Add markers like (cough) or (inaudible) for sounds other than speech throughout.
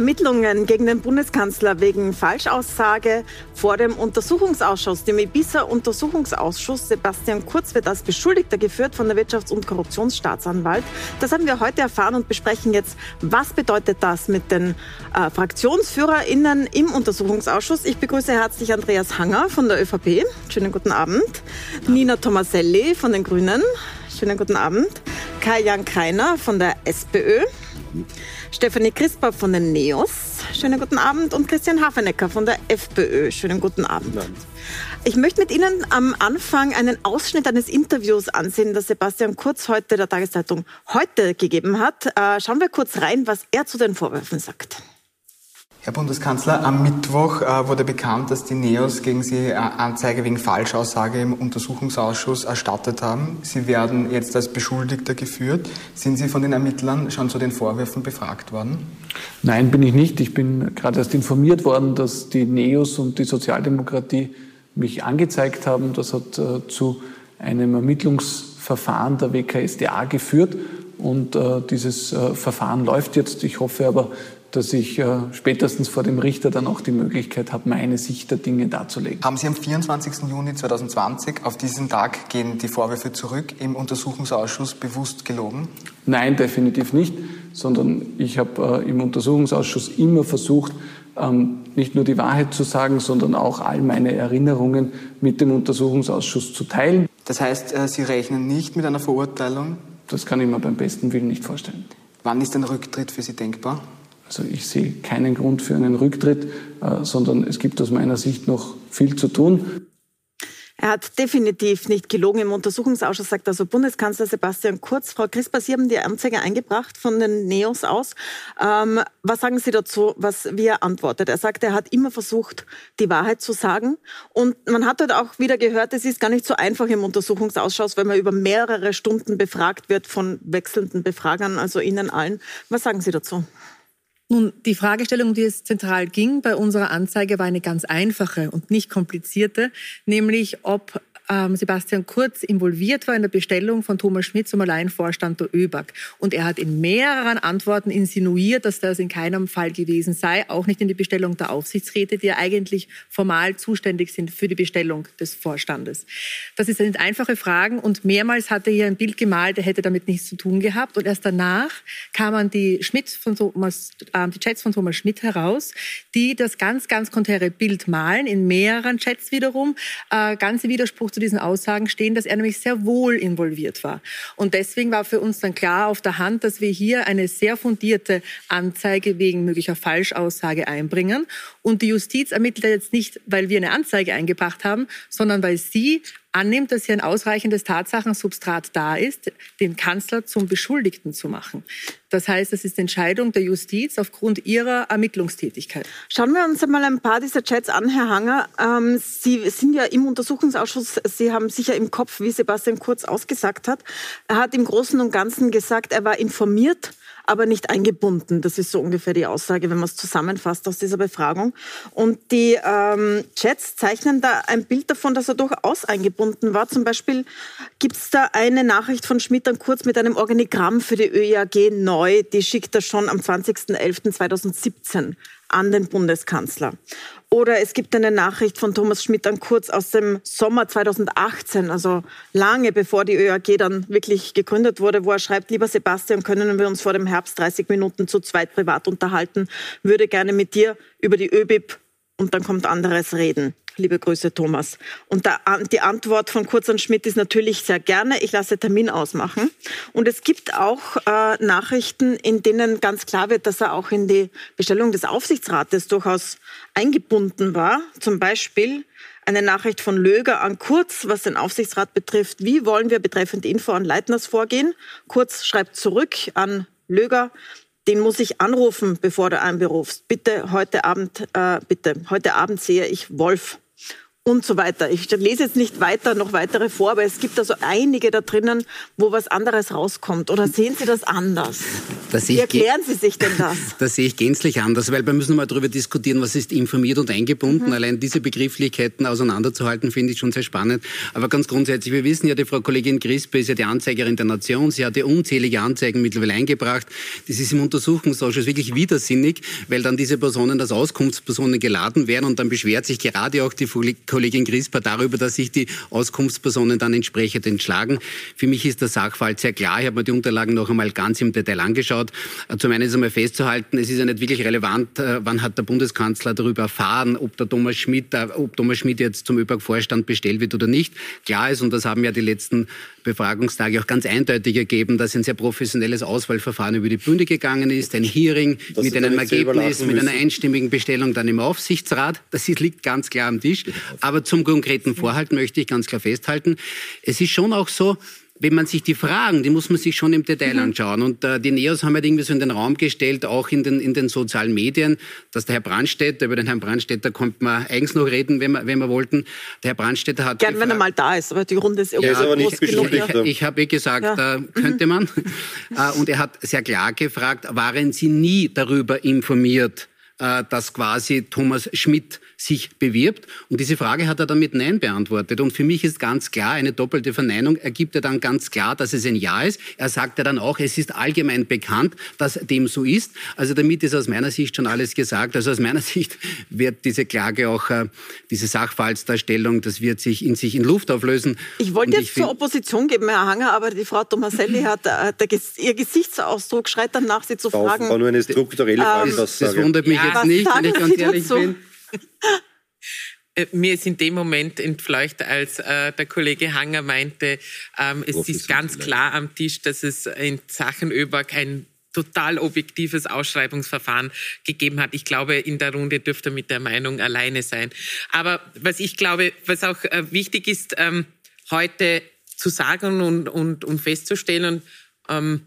Ermittlungen gegen den Bundeskanzler wegen Falschaussage vor dem Untersuchungsausschuss. Dem Ibiza-Untersuchungsausschuss Sebastian Kurz wird als Beschuldigter geführt von der Wirtschafts- und Korruptionsstaatsanwalt. Das haben wir heute erfahren und besprechen jetzt, was bedeutet das mit den äh, FraktionsführerInnen im Untersuchungsausschuss. Ich begrüße herzlich Andreas Hanger von der ÖVP. Schönen guten Abend. Nina Tomaselli von den Grünen. Schönen guten Abend. Kai-Jan Kreiner von der SPÖ. Stefanie Crisper von den NEOS. Schönen guten Abend. Und Christian Hafenecker von der FPÖ. Schönen guten Abend. Ich möchte mit Ihnen am Anfang einen Ausschnitt eines Interviews ansehen, das Sebastian Kurz heute der Tageszeitung heute gegeben hat. Äh, schauen wir kurz rein, was er zu den Vorwürfen sagt. Herr Bundeskanzler, am Mittwoch äh, wurde bekannt, dass die NEOS gegen Sie äh, Anzeige wegen Falschaussage im Untersuchungsausschuss erstattet haben. Sie werden jetzt als Beschuldigter geführt. Sind Sie von den Ermittlern schon zu den Vorwürfen befragt worden? Nein, bin ich nicht. Ich bin gerade erst informiert worden, dass die NEOS und die Sozialdemokratie mich angezeigt haben. Das hat äh, zu einem Ermittlungsverfahren der WKSDA geführt. Und dieses Verfahren läuft jetzt. Ich hoffe aber, dass ich äh, spätestens vor dem Richter dann auch die Möglichkeit habe, meine Sicht der Dinge darzulegen. Haben Sie am 24. Juni 2020, auf diesen Tag gehen die Vorwürfe zurück, im Untersuchungsausschuss bewusst gelogen? Nein, definitiv nicht, sondern ich habe äh, im Untersuchungsausschuss immer versucht, ähm, nicht nur die Wahrheit zu sagen, sondern auch all meine Erinnerungen mit dem Untersuchungsausschuss zu teilen. Das heißt, äh, Sie rechnen nicht mit einer Verurteilung? Das kann ich mir beim besten Willen nicht vorstellen. Wann ist ein Rücktritt für Sie denkbar? Also ich sehe keinen Grund für einen Rücktritt, äh, sondern es gibt aus meiner Sicht noch viel zu tun. Er hat definitiv nicht gelogen im Untersuchungsausschuss, sagt also Bundeskanzler Sebastian Kurz. Frau Crisper, Sie haben die Anzeige eingebracht von den Neos aus. Ähm, was sagen Sie dazu, was, wie er antwortet? Er sagt, er hat immer versucht, die Wahrheit zu sagen. Und man hat dort auch wieder gehört, es ist gar nicht so einfach im Untersuchungsausschuss, weil man über mehrere Stunden befragt wird von wechselnden Befragern, also Ihnen allen. Was sagen Sie dazu? Nun, die Fragestellung, die es zentral ging bei unserer Anzeige, war eine ganz einfache und nicht komplizierte, nämlich ob ähm, Sebastian Kurz involviert war in der Bestellung von Thomas Schmidt zum Alleinvorstand der ÖBAG. Und er hat in mehreren Antworten insinuiert, dass das in keinem Fall gewesen sei, auch nicht in die Bestellung der Aufsichtsräte, die ja eigentlich formal zuständig sind für die Bestellung des Vorstandes. Das sind einfache Fragen und mehrmals hat er hier ein Bild gemalt, er hätte damit nichts zu tun gehabt. Und erst danach kamen die, Schmidt von Thomas, äh, die Chats von Thomas Schmidt heraus, die das ganz, ganz konträre Bild malen, in mehreren Chats wiederum, äh, ganze Widerspruch zu diesen Aussagen stehen, dass er nämlich sehr wohl involviert war. Und deswegen war für uns dann klar auf der Hand, dass wir hier eine sehr fundierte Anzeige wegen möglicher Falschaussage einbringen. Und die Justiz ermittelt jetzt nicht, weil wir eine Anzeige eingebracht haben, sondern weil sie annimmt, dass hier ein ausreichendes Tatsachensubstrat da ist, den Kanzler zum Beschuldigten zu machen. Das heißt, es ist Entscheidung der Justiz aufgrund ihrer Ermittlungstätigkeit. Schauen wir uns einmal ein paar dieser Chats an, Herr Hanger. Ähm, Sie sind ja im Untersuchungsausschuss, Sie haben sicher im Kopf, wie Sebastian Kurz ausgesagt hat. Er hat im Großen und Ganzen gesagt, er war informiert aber nicht eingebunden. Das ist so ungefähr die Aussage, wenn man es zusammenfasst aus dieser Befragung. Und die ähm, Chats zeichnen da ein Bild davon, dass er durchaus eingebunden war. Zum Beispiel gibt es da eine Nachricht von Schmidt dann kurz mit einem Organigramm für die ÖIAG neu. Die schickt er schon am 20.11.2017 an den Bundeskanzler. Oder es gibt eine Nachricht von Thomas Schmidt dann kurz aus dem Sommer 2018, also lange bevor die ÖAG dann wirklich gegründet wurde, wo er schreibt, lieber Sebastian, können wir uns vor dem Herbst 30 Minuten zu zweit privat unterhalten, würde gerne mit dir über die ÖBIP und dann kommt anderes reden. Liebe Grüße, Thomas. Und die Antwort von Kurz und Schmidt ist natürlich sehr gerne. Ich lasse Termin ausmachen. Und es gibt auch äh, Nachrichten, in denen ganz klar wird, dass er auch in die Bestellung des Aufsichtsrates durchaus eingebunden war. Zum Beispiel eine Nachricht von Löger an Kurz, was den Aufsichtsrat betrifft. Wie wollen wir betreffend Info an Leitners vorgehen? Kurz schreibt zurück an Löger den muss ich anrufen, bevor du einberufst. Bitte heute Abend, äh, bitte, heute Abend sehe ich Wolf. Und so weiter. Ich lese jetzt nicht weiter noch weitere vor, aber es gibt also einige da drinnen, wo was anderes rauskommt. Oder sehen Sie das anders? Das Wie erklären Sie sich denn das? (laughs) Das sehe ich gänzlich anders, weil wir müssen mal darüber diskutieren, was ist informiert und eingebunden. Mhm. Allein diese Begrifflichkeiten auseinanderzuhalten, finde ich schon sehr spannend. Aber ganz grundsätzlich, wir wissen ja, die Frau Kollegin Crispe ist ja die Anzeigerin der Nation. Sie hat ja unzählige Anzeigen mittlerweile eingebracht. Das ist im Untersuchungsausschuss wirklich widersinnig, weil dann diese Personen als Auskunftspersonen geladen werden und dann beschwert sich gerade auch die Kollegin Crisper darüber, dass sich die Auskunftspersonen dann entsprechend entschlagen. Für mich ist der Sachverhalt sehr klar. Ich habe mir die Unterlagen noch einmal ganz im Detail angeschaut. Äh, zum einen ist einmal festzuhalten, es ist ja nicht wirklich relevant, äh, wann hat der Bundeskanzler darüber erfahren, ob der Thomas Schmidt, äh, ob Thomas Schmidt jetzt zum ÖBAG-Vorstand bestellt wird oder nicht. Klar ist, und das haben ja die letzten Befragungstage auch ganz eindeutig ergeben, dass ein sehr professionelles Auswahlverfahren über die Bühne gegangen ist, ein Hearing das mit einem Ergebnis, mit einer einstimmigen Bestellung dann im Aufsichtsrat. Das liegt ganz klar am Tisch. Aber zum konkreten Vorhalt möchte ich ganz klar festhalten, es ist schon auch so, wenn man sich die Fragen, die muss man sich schon im Detail mhm. anschauen. Und äh, die Neos haben halt irgendwie so in den Raum gestellt, auch in den, in den sozialen Medien, dass der Herr Brandstätter, über den Herrn Brandstätter konnte man eigens noch reden, wenn wir, wenn wir wollten. Der Herr Brandstätter hat... Gern, wenn er mal da ist, aber die Runde ist irgendwie ja, aber nicht genug. Ich, ich habe eh gesagt, ja. äh, könnte mhm. man. (laughs) äh, und er hat sehr klar gefragt, waren Sie nie darüber informiert, äh, dass quasi Thomas Schmidt sich bewirbt? Und diese Frage hat er dann mit Nein beantwortet. Und für mich ist ganz klar, eine doppelte Verneinung ergibt er dann ganz klar, dass es ein Ja ist. Er sagt ja dann auch, es ist allgemein bekannt, dass dem so ist. Also damit ist aus meiner Sicht schon alles gesagt. Also aus meiner (laughs) Sicht wird diese Klage auch, äh, diese Sachverhaltsdarstellung, das wird sich in sich in Luft auflösen. Ich wollte jetzt zur Opposition geben, Herr Hanger, aber die Frau Tomaselli hat, äh, der, ihr Gesichtsausdruck schreit danach, Sie zu fragen. War nur eine strukturelle Frage. Ähm, das wundert mich ja, jetzt nicht, wenn ich ganz ehrlich dazu? bin. Äh, mir ist in dem Moment entfleucht, als äh, der Kollege Hanger meinte, ähm, es ist ganz klar am Tisch, dass es in Sachen ÖBAG ein total objektives Ausschreibungsverfahren gegeben hat. Ich glaube, in der Runde dürfte er mit der Meinung alleine sein. Aber was ich glaube, was auch äh, wichtig ist, ähm, heute zu sagen und, und, und festzustellen, ähm,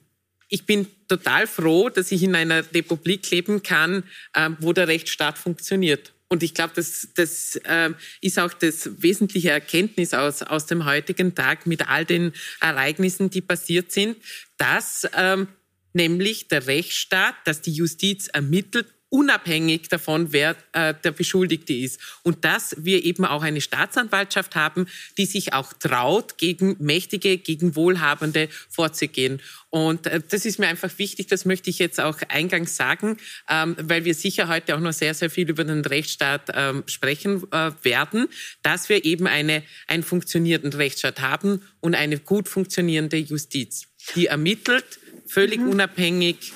ich bin total froh, dass ich in einer Republik leben kann, äh, wo der Rechtsstaat funktioniert. Und ich glaube, das, das äh, ist auch das wesentliche Erkenntnis aus, aus dem heutigen Tag mit all den Ereignissen, die passiert sind, dass ähm, nämlich der Rechtsstaat, dass die Justiz ermittelt unabhängig davon, wer äh, der Beschuldigte ist. Und dass wir eben auch eine Staatsanwaltschaft haben, die sich auch traut, gegen Mächtige, gegen Wohlhabende vorzugehen. Und äh, das ist mir einfach wichtig, das möchte ich jetzt auch eingangs sagen, ähm, weil wir sicher heute auch noch sehr, sehr viel über den Rechtsstaat ähm, sprechen äh, werden, dass wir eben eine, einen funktionierenden Rechtsstaat haben und eine gut funktionierende Justiz, die ermittelt, völlig mhm. unabhängig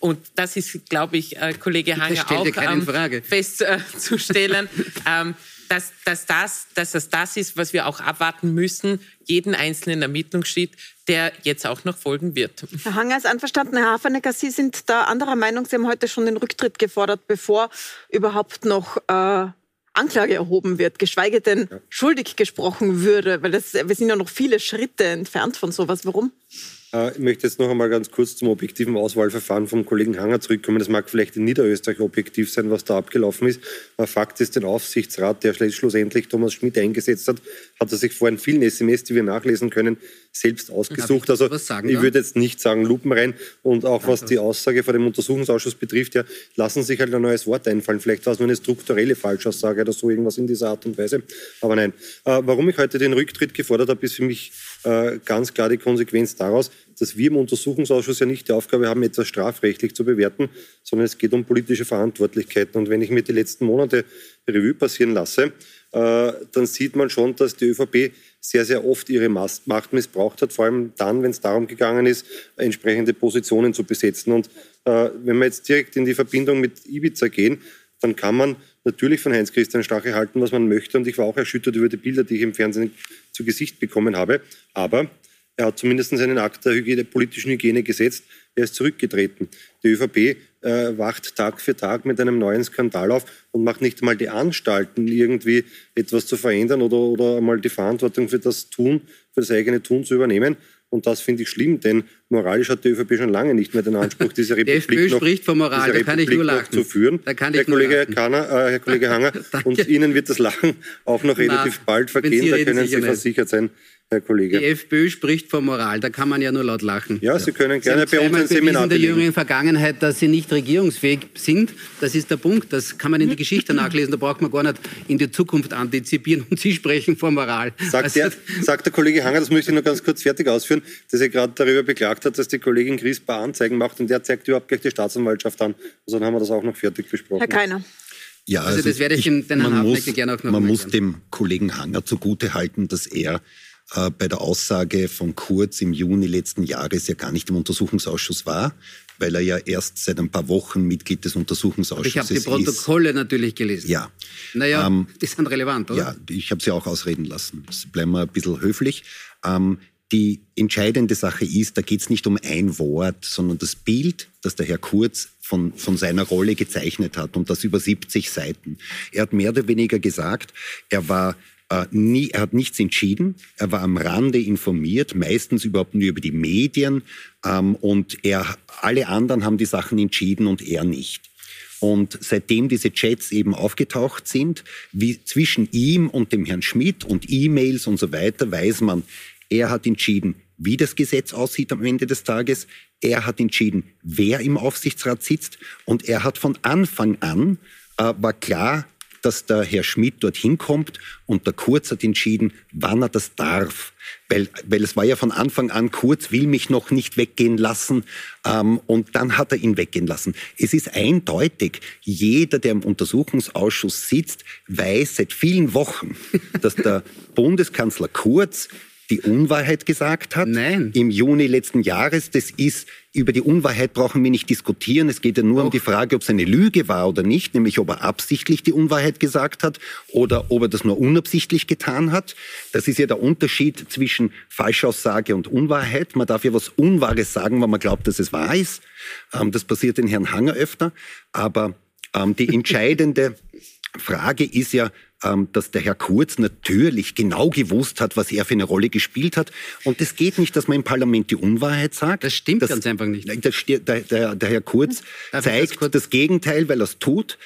und das ist, glaube ich, äh, Kollege Hanger auch ähm, festzustellen, äh, (laughs) ähm, dass, dass, das, dass das das ist, was wir auch abwarten müssen, jeden einzelnen Ermittlungsschritt, der jetzt auch noch folgen wird. Herr Hanger ist einverstanden. Herr Hafenecker, Sie sind da anderer Meinung. Sie haben heute schon den Rücktritt gefordert, bevor überhaupt noch äh, Anklage erhoben wird, geschweige denn ja. schuldig gesprochen würde, weil das, wir sind ja noch viele Schritte entfernt von sowas. Warum? Äh, ich möchte jetzt noch einmal ganz kurz zum objektiven Auswahlverfahren vom Kollegen Hanger zurückkommen. Das mag vielleicht in Niederösterreich objektiv sein, was da abgelaufen ist. Aber Fakt ist, den Aufsichtsrat, der schlussendlich Thomas Schmidt eingesetzt hat, hat er sich vor in vielen SMS, die wir nachlesen können, selbst ausgesucht. Also ich würde jetzt nicht sagen lupenrein. Und auch was die Aussage vor dem Untersuchungsausschuss betrifft, ja, lassen sich halt ein neues Wort einfallen. Vielleicht war es nur eine strukturelle Falschaussage oder so irgendwas in dieser Art und Weise. Aber nein. Äh, warum ich heute den Rücktritt gefordert habe, ist für mich äh, ganz klar die Konsequenz daraus, dass wir im Untersuchungsausschuss ja nicht die Aufgabe haben, etwas strafrechtlich zu bewerten, sondern es geht um politische Verantwortlichkeiten. Und wenn ich mir die letzten Monate Revue passieren lasse, äh, dann sieht man schon, dass die ÖVP sehr, sehr oft ihre Macht missbraucht hat, vor allem dann, wenn es darum gegangen ist, entsprechende Positionen zu besetzen. Und äh, wenn wir jetzt direkt in die Verbindung mit Ibiza gehen, dann kann man natürlich von Heinz-Christian Strache halten, was man möchte. Und ich war auch erschüttert über die Bilder, die ich im Fernsehen zu Gesicht bekommen habe. Aber er hat zumindest einen Akt der Hygiene, politischen Hygiene gesetzt. Er ist zurückgetreten. Die ÖVP äh, wacht Tag für Tag mit einem neuen Skandal auf und macht nicht einmal die Anstalten, irgendwie etwas zu verändern oder, oder einmal die Verantwortung für das Tun, für das eigene Tun zu übernehmen. Und das finde ich schlimm, denn moralisch hat die ÖVP schon lange nicht mehr den Anspruch, diese (laughs) Republik, die FPÖ noch, spricht von Moral, da kann ich nur lachen. zu führen. Da kann ich Herr, Kollege Kahner, äh, Herr Kollege Hanger, (laughs) und Ihnen wird das Lachen auch noch relativ Na, bald vergehen, da können Sie versichert sein. Herr Kollege. Die FPÖ spricht von Moral, da kann man ja nur laut lachen. Ja, Sie können gerne Sie bei uns ein Seminar in der jüngeren Vergangenheit, dass Sie nicht regierungsfähig sind. Das ist der Punkt. Das kann man in die Geschichte nachlesen. Da braucht man gar nicht in die Zukunft antizipieren. Und Sie sprechen von Moral. Sagt, also, der, sagt der Kollege Hanger, das möchte ich noch ganz kurz fertig ausführen, dass er gerade darüber beklagt hat, dass die Kollegin Crispa Anzeigen macht und der zeigt überhaupt gleich die Staatsanwaltschaft an. Also dann haben wir das auch noch fertig besprochen. Herr Keiner. Ja, also, also das werde ich, ich den Herrn muss, gerne auch noch Man muss dem Kollegen Hanger zugute halten, dass er äh, bei der Aussage von Kurz im Juni letzten Jahres ja gar nicht im Untersuchungsausschuss war, weil er ja erst seit ein paar Wochen Mitglied des Untersuchungsausschusses ist. Ich habe die Protokolle ist. natürlich gelesen. Ja. Naja, ähm, die sind relevant, oder? Ja, ich habe sie auch ausreden lassen. Bleiben wir ein bisschen höflich. Ähm, die entscheidende Sache ist, da geht es nicht um ein Wort, sondern das Bild, das der Herr Kurz von, von seiner Rolle gezeichnet hat und das über 70 Seiten. Er hat mehr oder weniger gesagt, er war äh, nie, er hat nichts entschieden. Er war am Rande informiert, meistens überhaupt nur über die Medien. Ähm, und er, alle anderen haben die Sachen entschieden und er nicht. Und seitdem diese Chats eben aufgetaucht sind, wie zwischen ihm und dem Herrn Schmidt und E-Mails und so weiter, weiß man, er hat entschieden, wie das Gesetz aussieht am Ende des Tages. Er hat entschieden, wer im Aufsichtsrat sitzt. Und er hat von Anfang an, äh, war klar, dass der Herr Schmidt dorthin kommt und der Kurz hat entschieden, wann er das darf. Weil, weil es war ja von Anfang an, Kurz will mich noch nicht weggehen lassen ähm, und dann hat er ihn weggehen lassen. Es ist eindeutig, jeder, der im Untersuchungsausschuss sitzt, weiß seit vielen Wochen, (laughs) dass der Bundeskanzler Kurz die Unwahrheit gesagt hat. Nein. Im Juni letzten Jahres. Das ist, über die Unwahrheit brauchen wir nicht diskutieren. Es geht ja nur Doch. um die Frage, ob es eine Lüge war oder nicht, nämlich ob er absichtlich die Unwahrheit gesagt hat oder ob er das nur unabsichtlich getan hat. Das ist ja der Unterschied zwischen Falschaussage und Unwahrheit. Man darf ja was Unwahres sagen, weil man glaubt, dass es wahr ist. Ähm, das passiert den Herrn Hanger öfter. Aber ähm, die (laughs) entscheidende Frage ist ja, dass der Herr Kurz natürlich genau gewusst hat, was er für eine Rolle gespielt hat. Und es geht nicht, dass man im Parlament die Unwahrheit sagt. Das stimmt das, ganz einfach nicht. Der, der, der Herr Kurz Darf zeigt das, das, Gegenteil, weil er es tut.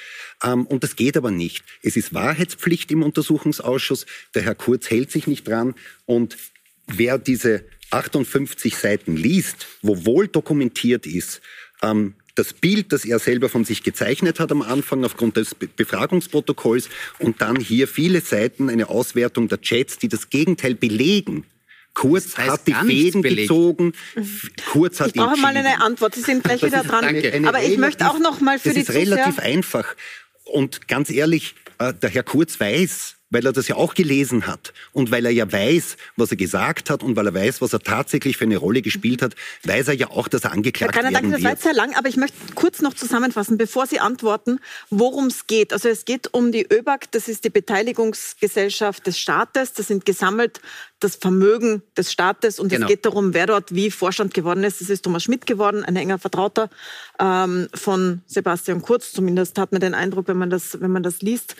Ähm, und das geht aber nicht. Es ist Wahrheitspflicht im Untersuchungsausschuss. Der Herr Kurz hält sich nicht dran. Und wer diese 58 Seiten liest, wo wohl dokumentiert ist, ähm, das Bild, das er selber von sich gezeichnet hat am Anfang aufgrund des Befragungsprotokolls und dann hier viele Seiten, eine Auswertung der Chats, die das Gegenteil belegen. Kurz das heißt hat die Fäden gezogen. Kurz hat ich brauche mal eine Antwort. Sie sind gleich wieder dran. Danke. Aber ich möchte auch noch mal für das die ist relativ einfach. Und ganz ehrlich, äh, der Herr Kurz weiß, weil er das ja auch gelesen hat und weil er ja weiß, was er gesagt hat und weil er weiß, was er tatsächlich für eine Rolle gespielt hat, weiß er ja auch, dass er angeklagt Herr Keiner, werden danke, das war jetzt sehr lang, aber ich möchte kurz noch zusammenfassen, bevor Sie antworten, worum es geht. Also es geht um die ÖBAG, das ist die Beteiligungsgesellschaft des Staates, das sind gesammelt das Vermögen des Staates und genau. es geht darum, wer dort wie Vorstand geworden ist. Das ist Thomas Schmidt geworden, ein enger Vertrauter ähm, von Sebastian Kurz. Zumindest hat man den Eindruck, wenn man das, wenn man das liest.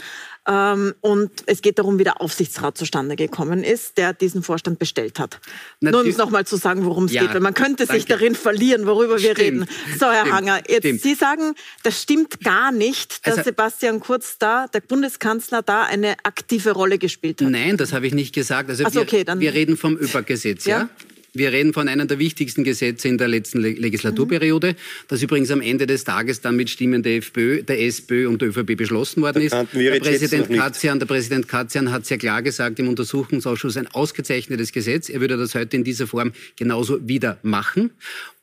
Ähm, und es geht darum, wie der Aufsichtsrat zustande gekommen ist, der diesen Vorstand bestellt hat. Natürlich. Nur um es nochmal zu sagen, worum es ja, geht, weil man könnte danke. sich darin verlieren, worüber wir reden. So, Herr stimmt, Hanger, jetzt stimmt. Sie sagen, das stimmt gar nicht, dass also, Sebastian Kurz da, der Bundeskanzler da eine aktive Rolle gespielt hat. Nein, das habe ich nicht gesagt. Also, also okay, dann wir reden vom ÖPAG-Gesetz, ja? ja? Wir reden von einem der wichtigsten Gesetze in der letzten Legislaturperiode, das übrigens am Ende des Tages dann mit Stimmen der FPÖ, der SPÖ und der ÖVP beschlossen worden ist. Der Präsident, Katzian, der Präsident Katzian hat sehr klar gesagt im Untersuchungsausschuss, ein ausgezeichnetes Gesetz. Er würde das heute in dieser Form genauso wieder machen.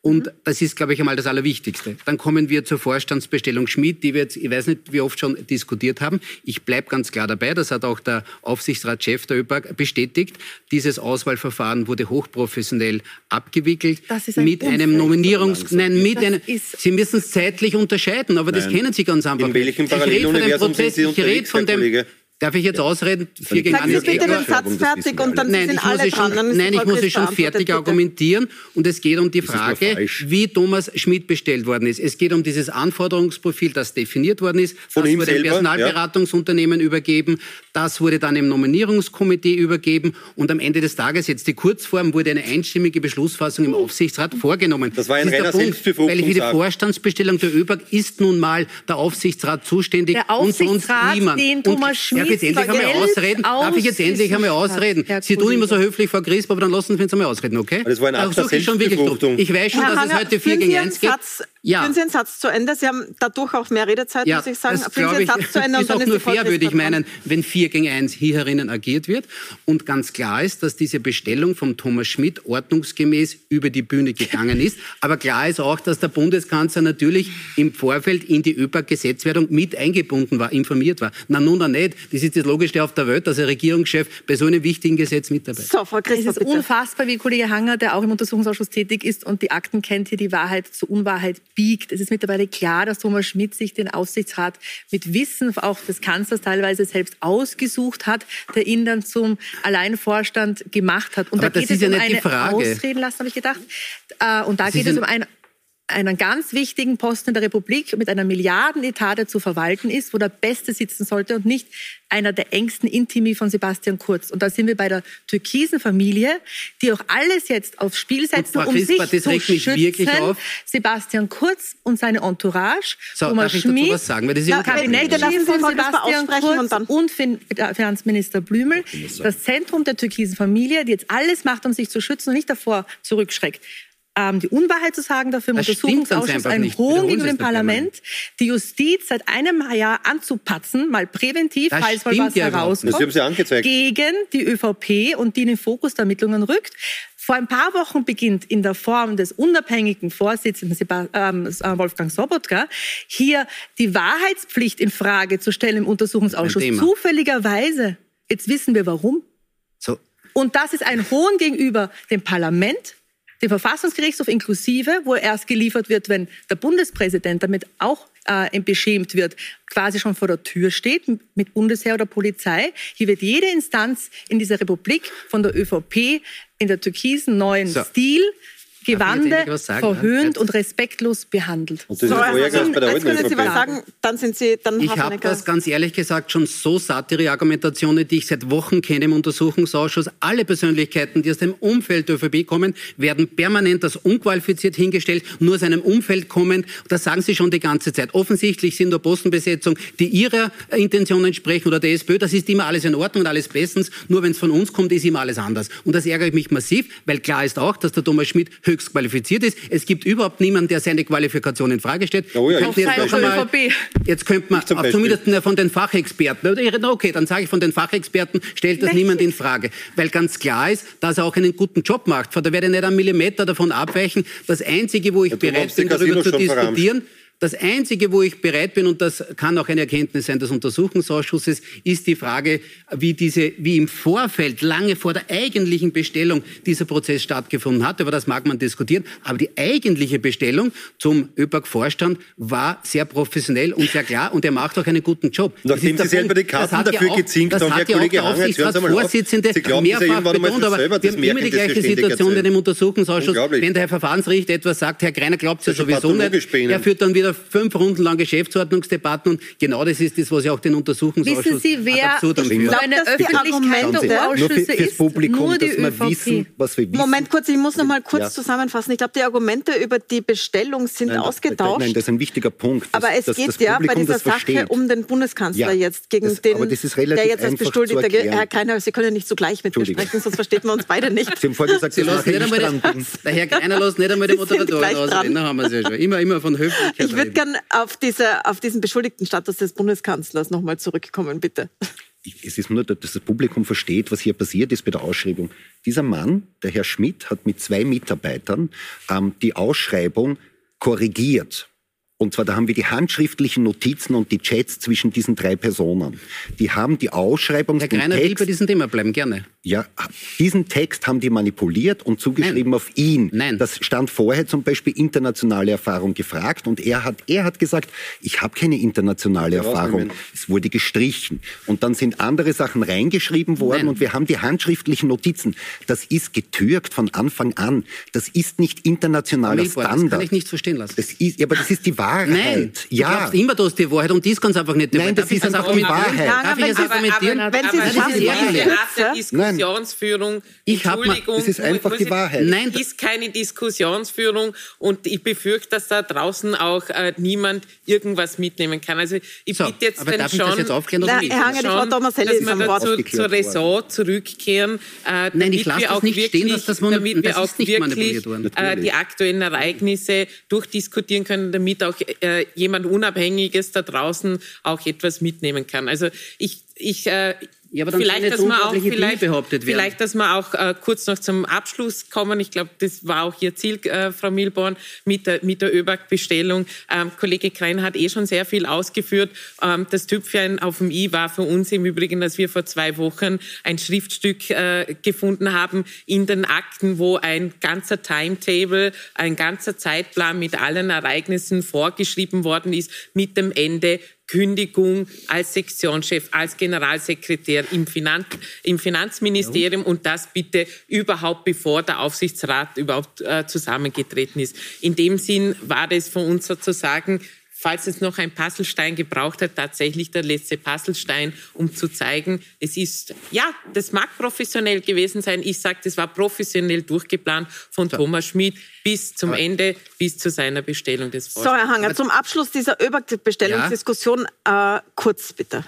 Und mhm. das ist, glaube ich, einmal das Allerwichtigste. Dann kommen wir zur Vorstandsbestellung Schmidt, die wir jetzt, ich weiß nicht, wie oft schon diskutiert haben. Ich bleibe ganz klar dabei, das hat auch der Aufsichtsratschef der ÖPAG bestätigt. Dieses Auswahlverfahren wurde hochprofessionell abgewickelt. Das ist ein mit einem Nominierungs... Nein, mit einem... Sie müssen es zeitlich unterscheiden, aber Nein. das kennen Sie ganz einfach. In welchem Paralleluniversum sind Sie unterwegs, ich rede von dem, Darf ich jetzt ja. ausreden? Vier gegen Sagen Sie bitte den Satz fertig und dann nein, sind alle dran. Schon, nein, ich muss es schon fertig bitte. argumentieren. Und es geht um die Frage, wie Thomas Schmidt bestellt worden ist. Es geht um dieses Anforderungsprofil, das definiert worden ist. Von das wurde dem Personalberatungsunternehmen ja. übergeben. Das wurde dann im Nominierungskomitee übergeben und am Ende des Tages, jetzt die Kurzform, wurde eine einstimmige Beschlussfassung im Aufsichtsrat vorgenommen. Das war ein das reiner Weil für die Vorstandsbestellung der ÖBAG ist nun mal der Aufsichtsrat zuständig der Aufsichtsrat, und sonst niemand. Den Thomas Schmidt darf ich jetzt endlich einmal ausreden? Darf ich jetzt endlich einmal ausreden? Sie tun immer so höflich, Frau Grisp, aber dann lassen Sie mich jetzt einmal ausreden, okay? Das war ein Akt der ich schon wirklich. Ich weiß schon, Herr dass Hanger, es heute 4 gegen 1 geht. Satz, ja. Führen Sie einen Satz zu Ende. Sie haben dadurch auch mehr Redezeit, ja, muss ich sagen. Das Führen Sie einen ich, Satz zu Ende ist auch nur fair, würde ich meinen, wenn 4 gegen 1 hier herinnen agiert wird. Und ganz klar ist, dass diese Bestellung von Thomas Schmidt ordnungsgemäß über die Bühne gegangen ist. (laughs) Aber klar ist auch, dass der Bundeskanzler natürlich im Vorfeld in die ÖPAC-Gesetzwerdung mit eingebunden war, informiert war. Na nun, dann nicht. Das ist das Logischste auf der Welt, dass ein Regierungschef bei so einem wichtigen Gesetz mit dabei ist. So, Frau Christoph, es ist bitte. unfassbar, wie Kollege Hanger, der auch im Untersuchungsausschuss tätig ist und die Akten kennt, hier die Wahrheit zur Unwahrheit biegt. Es ist mittlerweile klar, dass Thomas Schmidt sich den Aufsichtsrat mit Wissen auch des Kanzlers teilweise selbst ausgesucht hat, der ihn dann zum Alleinvorstand gemacht hat. Und Aber da geht es ja um nicht eine Frage. Ausreden lassen, habe ich gedacht. Äh, und da das geht es um ein einen ganz wichtigen Posten in der Republik mit einer Milliardenetat, der zu verwalten ist, wo der Beste sitzen sollte und nicht einer der engsten Intimi von Sebastian Kurz. Und da sind wir bei der türkisen Familie, die auch alles jetzt aufs Spiel setzen, um Christoph, sich zu schützen. auf. Sebastian Kurz und seine Entourage, so, Thomas darf ich Schmidt, was sagen? Weil das ist ja, Kabinettchef von Sebastian Kurz und, dann. und Finanzminister Blümel, das Zentrum der türkisen Familie, die jetzt alles macht, um sich zu schützen und nicht davor zurückschreckt die Unwahrheit zu sagen dafür, im Das Untersuchungsausschuss einen. Hohn gegenüber dem Parlament, die Justiz seit einem Jahr anzupatzen, mal präventiv, Das falls mal was ja überhaupt nicht. Das haben Sie herauskommt, angezeigt. gegen die ÖVP und die in den Fokus der Ermittlungen rückt. Vor ein paar Wochen beginnt in der Form des unabhängigen Vorsitzenden ähm, Wolfgang Sobotka hier die Wahrheitspflicht in Frage zu stellen im Untersuchungsausschuss. Zufälligerweise, jetzt wissen wir warum. So. Und das ist ein Hohn gegenüber dem Parlament, dem Verfassungsgerichtshof inklusive, wo er erst geliefert wird, wenn der Bundespräsident damit auch äh, beschämt wird, quasi schon vor der Tür steht mit Bundesheer oder Polizei. Hier wird jede Instanz in dieser Republik von der ÖVP in der türkisen neuen so. Stil Gewande, verhöhnt und respektlos behandelt. Und das so, ist also, bei der jetzt können Sie was sagen, dann sind Sie dann Ich habe das ganz ehrlich gesagt schon so satt, Ihre Argumentationen, die ich seit Wochen kenne im Untersuchungsausschuss. Alle Persönlichkeiten, die aus dem Umfeld der ÖVP kommen, werden permanent als unqualifiziert hingestellt, nur aus einem Umfeld kommen. Das sagen Sie schon die ganze Zeit. Offensichtlich sind nur Postenbesetzungen, die Ihrer Intention entsprechen oder der SPÖ. Das ist immer alles in Ordnung und alles bestens. Nur wenn es von uns kommt, ist immer alles anders. Und das ärgert mich massiv, weil klar ist auch, dass der Thomas Schmidt höchst qualifiziert ist. Es gibt überhaupt niemanden, der seine Qualifikation in Frage stellt. Oh ja, jetzt, jetzt, einmal, jetzt könnte man auch zumindest von den Fachexperten, okay, dann sage ich von den Fachexperten, stellt das niemand in Frage. Weil ganz klar ist, dass er auch einen guten Job macht. Da werde ich nicht einen Millimeter davon abweichen. Das Einzige, wo ich ja, bereit bin, darüber zu diskutieren, das Einzige, wo ich bereit bin, und das kann auch eine Erkenntnis sein des Untersuchungsausschusses, ist die Frage, wie, diese, wie im Vorfeld, lange vor der eigentlichen Bestellung, dieser Prozess stattgefunden hat. Über das mag man diskutieren. Aber die eigentliche Bestellung zum ÖPAC-Vorstand war sehr professionell und sehr klar. Und er macht auch einen guten Job. Nachdem Sie selber die Karten dafür ja auch, gezinkt haben, Herr Kollege Hanger, jetzt hören Sie mal auf. Sie glauben, mehrfach betont, aber wir haben immer die gleiche Situation in dem Untersuchungsausschuss. Wenn der Herr Verfahrensrichter etwas sagt, Herr Greiner glaubt es ja sowieso nicht. Er führt dann wieder fünf Runden lang Geschäftsordnungsdebatten und genau das ist das, was ja auch den Untersuchungsausschuss Wissen Sie, wer eine Öffentlichkeit der Ausschüsse ist? Publikum, nur die dass wir wissen, was wir wissen. Moment kurz, ich muss noch mal kurz ja. zusammenfassen. Ich glaube, die Argumente über die Bestellung sind nein, ausgetauscht. Nein, das ist ein wichtiger Punkt. Dass, aber es geht das ja bei dieser Sache um den Bundeskanzler ja, jetzt, gegen das, den, der jetzt als Beschuldigter... Herr Kreiner, Sie können nicht zugleich mit mir sprechen, sonst versteht man uns beide nicht. Sie haben vorhin gesagt, Sie lassen nicht einmal der Herr Kreiner lässt nicht einmal die (laughs) Moderatorin ausreden. Da haben wir es ja schon. Immer, immer von Höflichkeit Ich würde gerne auf, diese, auf diesen Beschuldigtenstatus des Bundeskanzlers nochmal zurückkommen, bitte. Es ist nur, dass das Publikum versteht, was hier passiert ist bei der Ausschreibung. Dieser Mann, der Herr Schmidt, hat mit zwei Mitarbeitern ähm, die Ausschreibung korrigiert. Und zwar, da haben wir die handschriftlichen Notizen und die Chats zwischen diesen drei Personen. Die haben die Ausschreibung. Herr Greiner will bei diesem Thema bleiben, gerne. Ja, diesen Text haben die manipuliert und zugeschrieben Nein. auf ihn. Nein. Das stand vorher zum Beispiel internationale Erfahrung gefragt und er hat, er hat gesagt, ich habe keine internationale ja, Erfahrung. Es wurde gestrichen. Und dann sind andere Sachen reingeschrieben worden Nein. und wir haben die handschriftlichen Notizen. Das ist getürkt von Anfang an. Das ist nicht internationaler Standard. Das kann ich nicht verstehen lassen. Das ist, aber das ist die Wahrheit. Wahrheit. Nein, ja. du glaubst immer, du hast die Wahrheit und die ist ganz einfach nicht die Nein, Wahrheit. das ist einfach die Wahrheit. Darf ich das Aber- argumentieren? aber- diese Art der Diskussionsführung, Ich hab mal- Entschuldigung, das ist einfach die ich- Wahrheit. Nein, ist keine Diskussionsführung und ich befürchte, dass da draußen auch äh, niemand irgendwas mitnehmen kann. Also ich So, bitte jetzt aber darf ich schon, das jetzt aufklären oder Na, nicht? Herr Frau schon, dass wir dazu zur Ressort zurückkehren, äh, Nein, damit ich lasse wir das auch nicht wirklich, stehen, dass das man- damit wir das auch ist nicht wirklich äh, die aktuellen Ereignisse durchdiskutieren können, damit auch äh, jemand Unabhängiges da draußen auch etwas mitnehmen kann. Also ich, ich äh, Ja, aber dann vielleicht, sollen dass wir auch vielleicht, behauptet werden. vielleicht, dass wir auch äh, kurz noch zum Abschluss kommen. Ich glaube, das war auch Ihr Ziel, äh, Frau Milborn, mit der, mit der ÖBAG-Bestellung. Ähm, Kollege Krein hat eh schon sehr viel ausgeführt. Ähm, das Tüpfchen auf dem i war für uns im Übrigen, dass wir vor zwei Wochen ein Schriftstück äh, gefunden haben in den Akten, wo ein ganzer Timetable, ein ganzer Zeitplan mit allen Ereignissen vorgeschrieben worden ist, mit dem Ende Kündigung als Sektionschef, als Generalsekretär im, Finan im Finanzministerium und das bitte überhaupt bevor der Aufsichtsrat überhaupt äh, zusammengetreten ist. In dem Sinn war das von uns sozusagen falls es noch ein Puzzlestein gebraucht hat, tatsächlich der letzte Puzzlestein, um zu zeigen, es ist, ja, das mag professionell gewesen sein. Ich sage, das war professionell durchgeplant von Thomas Schmidt bis zum Ende, bis zu seiner Bestellung des So, Herr Hanger, zum Abschluss dieser ÖBAG-Bestellungsdiskussion äh, kurz bitte.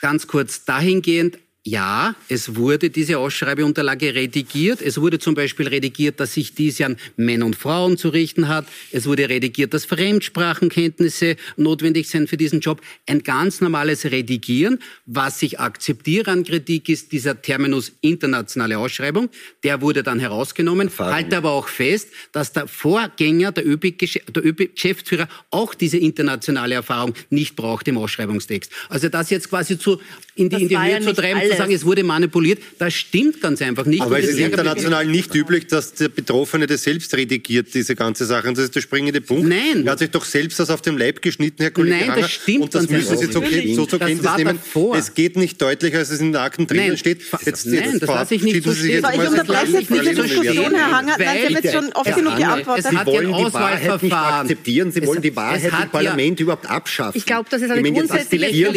Ganz kurz dahingehend, ja, es wurde diese Ausschreibeunterlage redigiert. Es wurde zum Beispiel redigiert, dass sich dies an Männer und Frauen zu richten hat. Es wurde redigiert, dass Fremdsprachenkenntnisse notwendig sind für diesen Job. Ein ganz normales Redigieren. Was ich akzeptiere an Kritik ist dieser Terminus internationale Ausschreibung. Der wurde dann herausgenommen. Halte aber auch fest, dass der Vorgänger, der ÖB-Geschäftsführer, auch diese internationale Erfahrung nicht braucht im Ausschreibungstext. Also das jetzt quasi zu, in die, Das in die Höhe ja zu treiben. Sagen, es wurde manipuliert, das stimmt ganz einfach nicht. Aber es das ist international nicht üblich, dass der Betroffene das selbst redigiert, diese ganze Sache. Und das ist der springende Punkt. Nein. Er hat sich doch selbst das auf den Leib geschnitten, Herr Kollege Nein, das Hanger. stimmt Und das ganz müssen Sie so, nicht. so zur Das Kenntnis nehmen. davor. Es geht nicht deutlicher, als es in den Akten drinnen steht. Jetzt, nein, jetzt das lasse ich nicht so stehen. ich unterbreche jetzt diese Diskussion. Herr Hanger. Nein, Sie haben jetzt schon oft genug geantwortet. Sie wollen ein die Wahrheit nicht Auswahlverfahren. akzeptieren, Sie wollen die Wahrheit im Parlament überhaupt abschaffen. Ich glaube, das ist ein grundsätzliches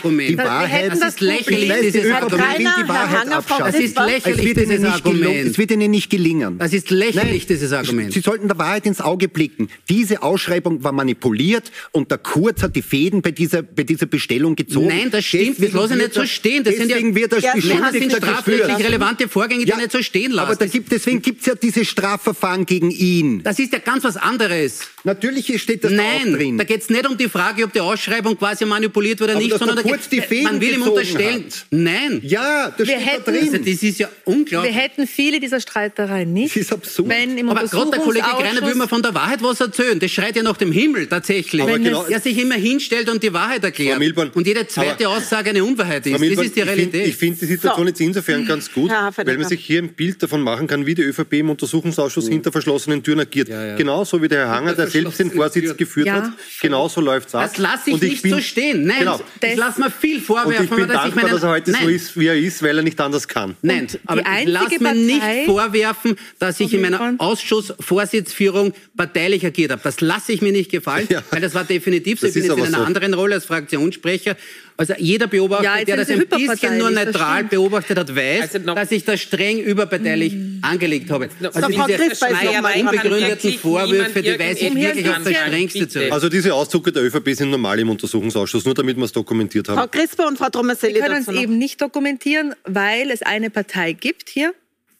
Problem. Die Wahrheit das ist lächerlich, Ich weiß, die dieses ÖVP Argument. will die Wahrheit abschaffen. Das ist lächerlich, Es wird dieses Ihnen nicht gelungen. Argument. Es wird Ihnen nicht gelingen. Das ist lächerlich, Nein, dieses Argument. Sie sollten der Wahrheit ins Auge blicken. Diese Ausschreibung war manipuliert und der Kurz hat die Fäden bei dieser, bei dieser Bestellung gezogen. Nein, das stimmt. Das Deswegen lasse ich nicht so stehen. Das sind ja, deswegen wird er Ja, Nein, das sind strafrechtlich relevante Vorgänge, die Ja, ich nicht so stehen lasse. Aber da gibt, deswegen gibt es ja diese Strafverfahren gegen ihn. das ist ja ganz was anderes. Natürlich steht das da auch Nein, drin. da geht es nicht um die Frage, ob die Ausschreibung quasi manipuliert wurde oder Aber nicht, sondern der da Kurz die geht's- Fäden man will ihm unterstellen. hat. Nein. ja, das Wir steht hätten- da Also, drin. das ist ja Wir unglaublich. hätten viele dieser Streitereien nicht, Das ist absurd. wenn im Aber gerade der Kollege Greiner will mir von der Wahrheit was erzählen. Das schreit ja nach dem Himmel tatsächlich. Aber Wenn genau- er sich immer hinstellt und die Wahrheit erklärt. Milborn, und jede zweite Aussage eine Unwahrheit ist. Frau Das Milborn, ist die Ich finde Realität. find die Situation So. jetzt insofern ganz gut, Herr weil man sich hier ein Bild davon machen kann, wie die ÖVP im Untersuchungsausschuss hinter verschlossenen Türen agiert. Genauso wie der Herr Hanger, der selbst den Vorsitz geführt Ja. hat, genauso läuft es ab. das lasse ich Und nicht bin- so stehen. Nein, Genau. ich lasse mir viel Und vorwerfen, ich bin dass ich dankbar, meinen, dass er heute nein, so ist, wie er ist, weil er nicht anders kann. Nein, Und aber ich lasse mir nicht vorwerfen, dass ich in meiner? Ausschussvorsitzführung parteilich agiert habe. Das lasse ich mir nicht gefallen, (laughs) Ja. weil das war definitiv so. Das Ich bin jetzt in einer so. anderen Rolle als Fraktionssprecher. Also jeder Beobachter, Ja, der das ein bisschen nur neutral beobachtet hat, weiß, Also dass ich das streng überparteilich angelegt habe. Also So, Frau diese kann unbegründeten Vorwürfe, die weise ich wirklich auf das Strengste zurück. Also diese Auszüge der ÖVP sind normal im Untersuchungsausschuss, nur damit wir es dokumentiert haben. Frau Crisper und Frau Tomaselli Wir können es eben nicht dokumentieren, weil es eine Partei gibt hier,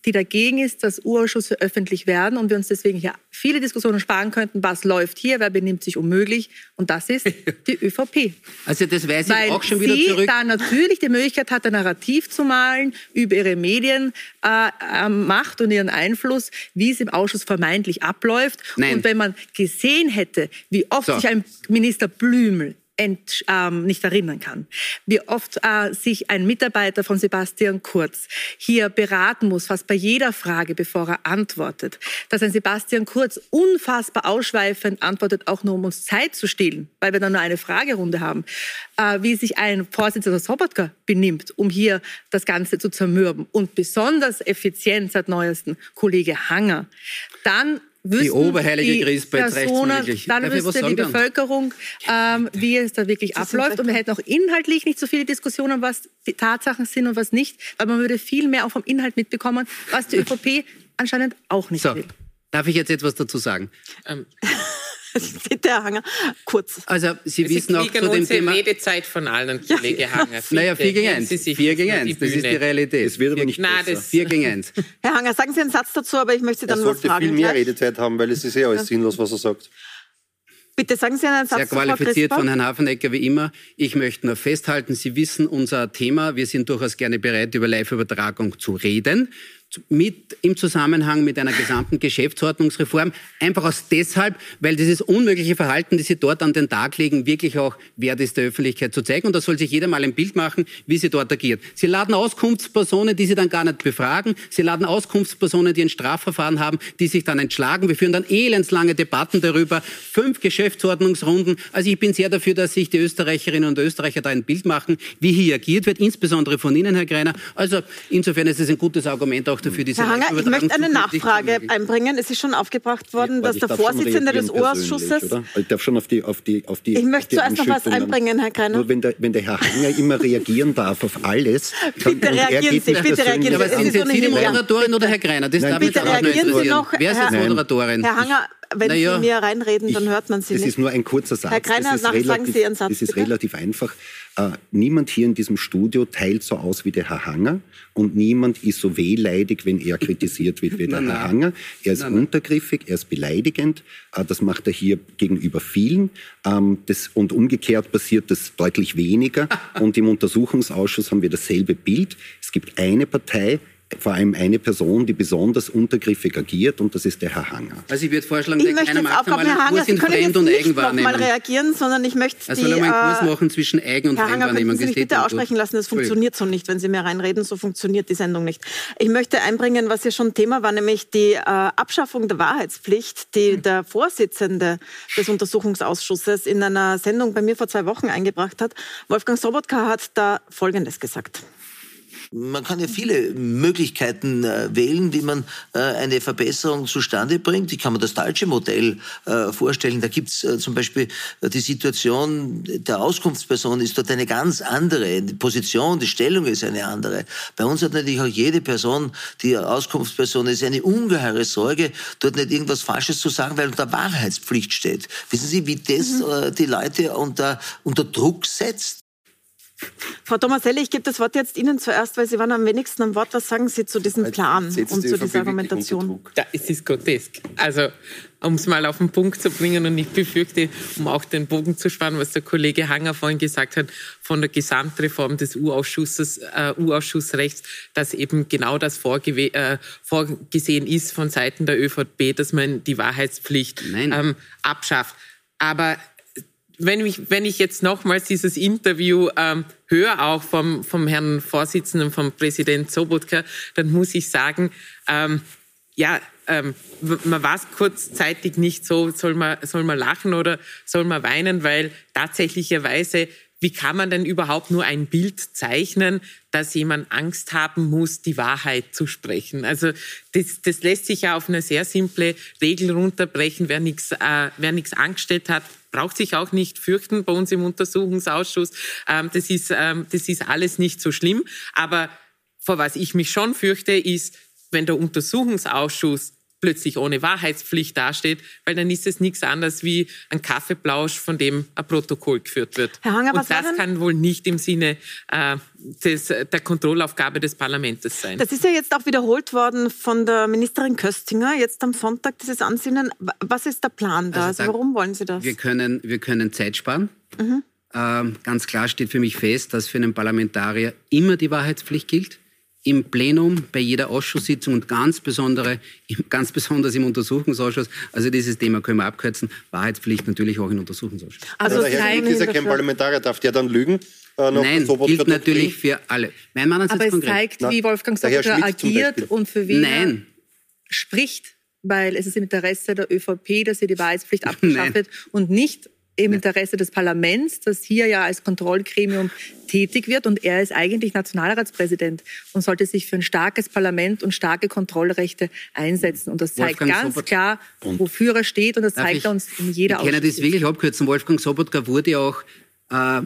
die dagegen ist, dass Urausschüsse öffentlich werden und wir uns deswegen hier viele Diskussionen sparen könnten, was läuft hier, wer benimmt sich unmöglich und das ist (laughs) die ÖVP. Also das weise ich Weil auch schon wieder sie zurück. da natürlich die Möglichkeit hat, ein Narrativ zu malen über ihre Medienmacht äh, Macht und ihren Einfluss, wie es im Ausschuss vermeintlich abläuft. Nein. Und wenn man gesehen hätte, wie oft So. sich ein Minister Blümel ent, ähm, nicht erinnern kann, wie oft äh, sich ein Mitarbeiter von Sebastian Kurz hier beraten muss, fast bei jeder Frage, bevor er antwortet, dass ein Sebastian Kurz unfassbar ausschweifend antwortet, auch nur um uns Zeit zu stehlen, weil wir dann nur eine Fragerunde haben, äh, wie sich ein Vorsitzender Sobotka benimmt, um hier das Ganze zu zermürben. Und besonders effizient seit neuestem Kollege Hanger, dann wüssten die oberheilige die Christ, jetzt reicht's Personen, dann Darf wüsste die? Bevölkerung, ähm, wie es da wirklich Das abläuft. Und wir hätten auch inhaltlich nicht so viele Diskussionen, was die Tatsachen sind und was nicht, weil man würde viel mehr auch vom Inhalt mitbekommen, was die (laughs) ÖVP anscheinend auch nicht So, will. darf ich jetzt etwas dazu sagen? Ähm, Bitte, Herr Hanger, kurz. Also Sie Sie wissen auch zu dem Thema... Redezeit von allen, Kollege Hanger. Naja, 4 gegen nehmen 1. Sie sich 4 gegen 1, das ist die. Realität. Es wird aber nicht Nein, besser. 4 gegen 1. Herr Hanger, sagen Sie einen Satz dazu, aber ich möchte Sie Er dann was sollte fragen. viel mehr gleich. Redezeit haben, weil es ist ja alles sinnlos, was er sagt. Bitte sagen Sie einen Satz Sehr qualifiziert von Herrn Hafenecker wie immer. Ich möchte nur festhalten, Sie wissen unser Thema. Wir sind durchaus gerne bereit, über Live-Übertragung zu reden. Mit, Im Zusammenhang mit einer gesamten Geschäftsordnungsreform. Einfach aus deshalb, weil dieses unmögliche Verhalten, das Sie dort an den Tag legen, wirklich auch wert ist, der Öffentlichkeit zu zeigen. Und da soll sich jeder mal ein Bild machen, wie Sie dort agiert. Sie laden Auskunftspersonen, die Sie dann gar nicht befragen. Sie laden Auskunftspersonen, die ein Strafverfahren haben, die sich dann entschlagen. Wir führen dann elendslange Debatten darüber. Fünf Geschäftsordnungsrunden. Also ich bin sehr dafür, dass sich die Österreicherinnen und Österreicher da ein Bild machen, wie hier agiert wird, insbesondere von Ihnen, Herr Greiner. Also insofern ist es ein gutes Argument auch dafür, diese Herr Hanger, ich möchte eine Nachfrage einbringen. Es ist schon aufgebracht worden, dass Ich der Vorsitzende des Ausschusses? Ich darf schon auf die, auf die, auf die, Ich möchte zuerst noch was einbringen, Herr Greiner. Nur wenn der, wenn der Herr Hanger immer reagieren darf auf alles, (laughs) dann, Bitte er reagieren Sie, bitte reagieren Ja, Sie. sind Sie jetzt die Moderatorin oder Herr Greiner? Das Nein, darf bitte noch reagieren Sie noch, Wer ist jetzt. Moderatorin? Herr Hanger, wenn Naja. Sie mir reinreden, dann Ich- hört man Sie das nicht. ist nur ein kurzer Satz. Herr Greiner, das ist nach- sagen relativ, Sie Ihren Satz, Das ist bitte. relativ einfach. Äh, niemand hier in diesem Studio teilt so aus wie der Herr Hanger und niemand ist so wehleidig, wenn er kritisiert wird wie (laughs) der Nein, Herr nein. Hanger. Er ist Nein, untergriffig, er ist beleidigend. Äh, das macht er hier gegenüber vielen. Ähm, das, und umgekehrt passiert das deutlich weniger. (laughs) und im Untersuchungsausschuss haben wir dasselbe Bild. Es gibt eine Partei, vor allem eine Person, die besonders untergriffig agiert und das ist der Herr Hanger. Also ich würde vorschlagen, Ich möchte jetzt macht einmal Herr einen Hanger, Kurs Sie in können Fremd- jetzt und Eigenwahrnehmung. reagieren, sondern ich möchte Er die... soll einmal einen Kurs äh, machen zwischen Eigen- und Herr Hanger, Fremdwahrnehmung. Sie mich Das steht bitte aussprechen lassen? Das funktioniert so nicht, wenn Sie mir reinreden. So funktioniert die Sendung nicht. Ich möchte einbringen, was ja schon Thema war, nämlich die äh, Abschaffung der Wahrheitspflicht, die Hm. der Vorsitzende des Untersuchungsausschusses in einer Sendung bei mir vor zwei Wochen eingebracht hat. Wolfgang Sobotka hat da Folgendes gesagt. Man kann ja viele Möglichkeiten äh, wählen, wie man äh, eine Verbesserung zustande bringt. Ich kann mir das deutsche Modell äh, vorstellen. Da gibt's äh, zum Beispiel äh, die Situation der Auskunftsperson ist dort eine ganz andere. Die Position, die Stellung ist eine andere. Bei uns hat natürlich auch jede Person, die Auskunftsperson ist, eine ungeheure Sorge, dort nicht irgendwas Falsches zu sagen, weil unter Wahrheitspflicht steht. Wissen Sie, wie das äh, die Leute unter, unter Druck setzt? Frau Tomaselli, ich gebe das Wort jetzt Ihnen zuerst, weil Sie waren am wenigsten am Wort. Was sagen Sie zu diesem Plan und die zu dieser unter Argumentation? Da, es ist grotesk. Also, um es mal auf den Punkt zu bringen, und ich befürchte, um auch den Bogen zu spannen, was der Kollege Hanger vorhin gesagt hat, von der Gesamtreform des U-Ausschusses, äh, U-Ausschussrechts, dass eben genau das vorgewe- äh, vorgesehen ist von Seiten der ÖVP, dass man die Wahrheitspflicht ähm, abschafft. Aber wenn ich, wenn ich jetzt nochmals dieses Interview ähm, höre, auch vom, vom Herrn Vorsitzenden, vom Präsident Sobotka, dann muss ich sagen, ähm, ja, ähm, man weiß kurzzeitig nicht so, soll man, soll man lachen oder soll man weinen, weil tatsächlicherweise, wie kann man denn überhaupt nur ein Bild zeichnen, dass jemand Angst haben muss, die Wahrheit zu sprechen? Also das, das lässt sich ja auf eine sehr simple Regel runterbrechen. Wer nichts äh, wer angestellt hat, braucht sich auch nicht fürchten bei uns im Untersuchungsausschuss. Ähm, das, ist, ähm, das ist alles nicht so schlimm. Aber vor was ich mich schon fürchte, ist, wenn der Untersuchungsausschuss plötzlich ohne Wahrheitspflicht dasteht, weil dann ist es nichts anderes wie ein Kaffeeplausch, von dem ein Protokoll geführt wird. Herr Hanger, was Und das kann wohl nicht im Sinne äh, des, der Kontrollaufgabe des Parlaments sein. Das ist ja jetzt auch wiederholt worden von der Ministerin Köstinger, jetzt am Sonntag dieses Ansinnen. Was ist der Plan da? Also, Also da- warum wollen Sie das? Wir können, wir können Zeit sparen. Mhm. Ähm, ganz klar steht für mich fest, dass für einen Parlamentarier immer die Wahrheitspflicht gilt. Im Plenum, bei jeder Ausschusssitzung und ganz, besondere, ganz besonders im Untersuchungsausschuss. Also dieses Thema können wir abkürzen. Wahrheitspflicht natürlich auch im Untersuchungsausschuss. Also der Herr Schmidt ist ja kein Parlamentarier, darf der dann lügen? Äh, Nein, Sobotka gilt natürlich für alle. Mein Mann Aber es konkret. zeigt, wie Wolfgang Sobotka agiert und für wen er Nein, spricht, weil es ist im Interesse der ÖVP, dass sie die Wahrheitspflicht (laughs) abgeschafft wird und nicht im Interesse des Parlaments, das hier ja als Kontrollgremium tätig wird. Und er ist eigentlich Nationalratspräsident und sollte sich für ein starkes Parlament und starke Kontrollrechte einsetzen. Und das zeigt Wolfgang ganz Sobot klar, wofür er steht. Und das zeigt er uns in jeder Ich kann das wirklich abkürzen. Wolfgang Sobotka wurde auch äh,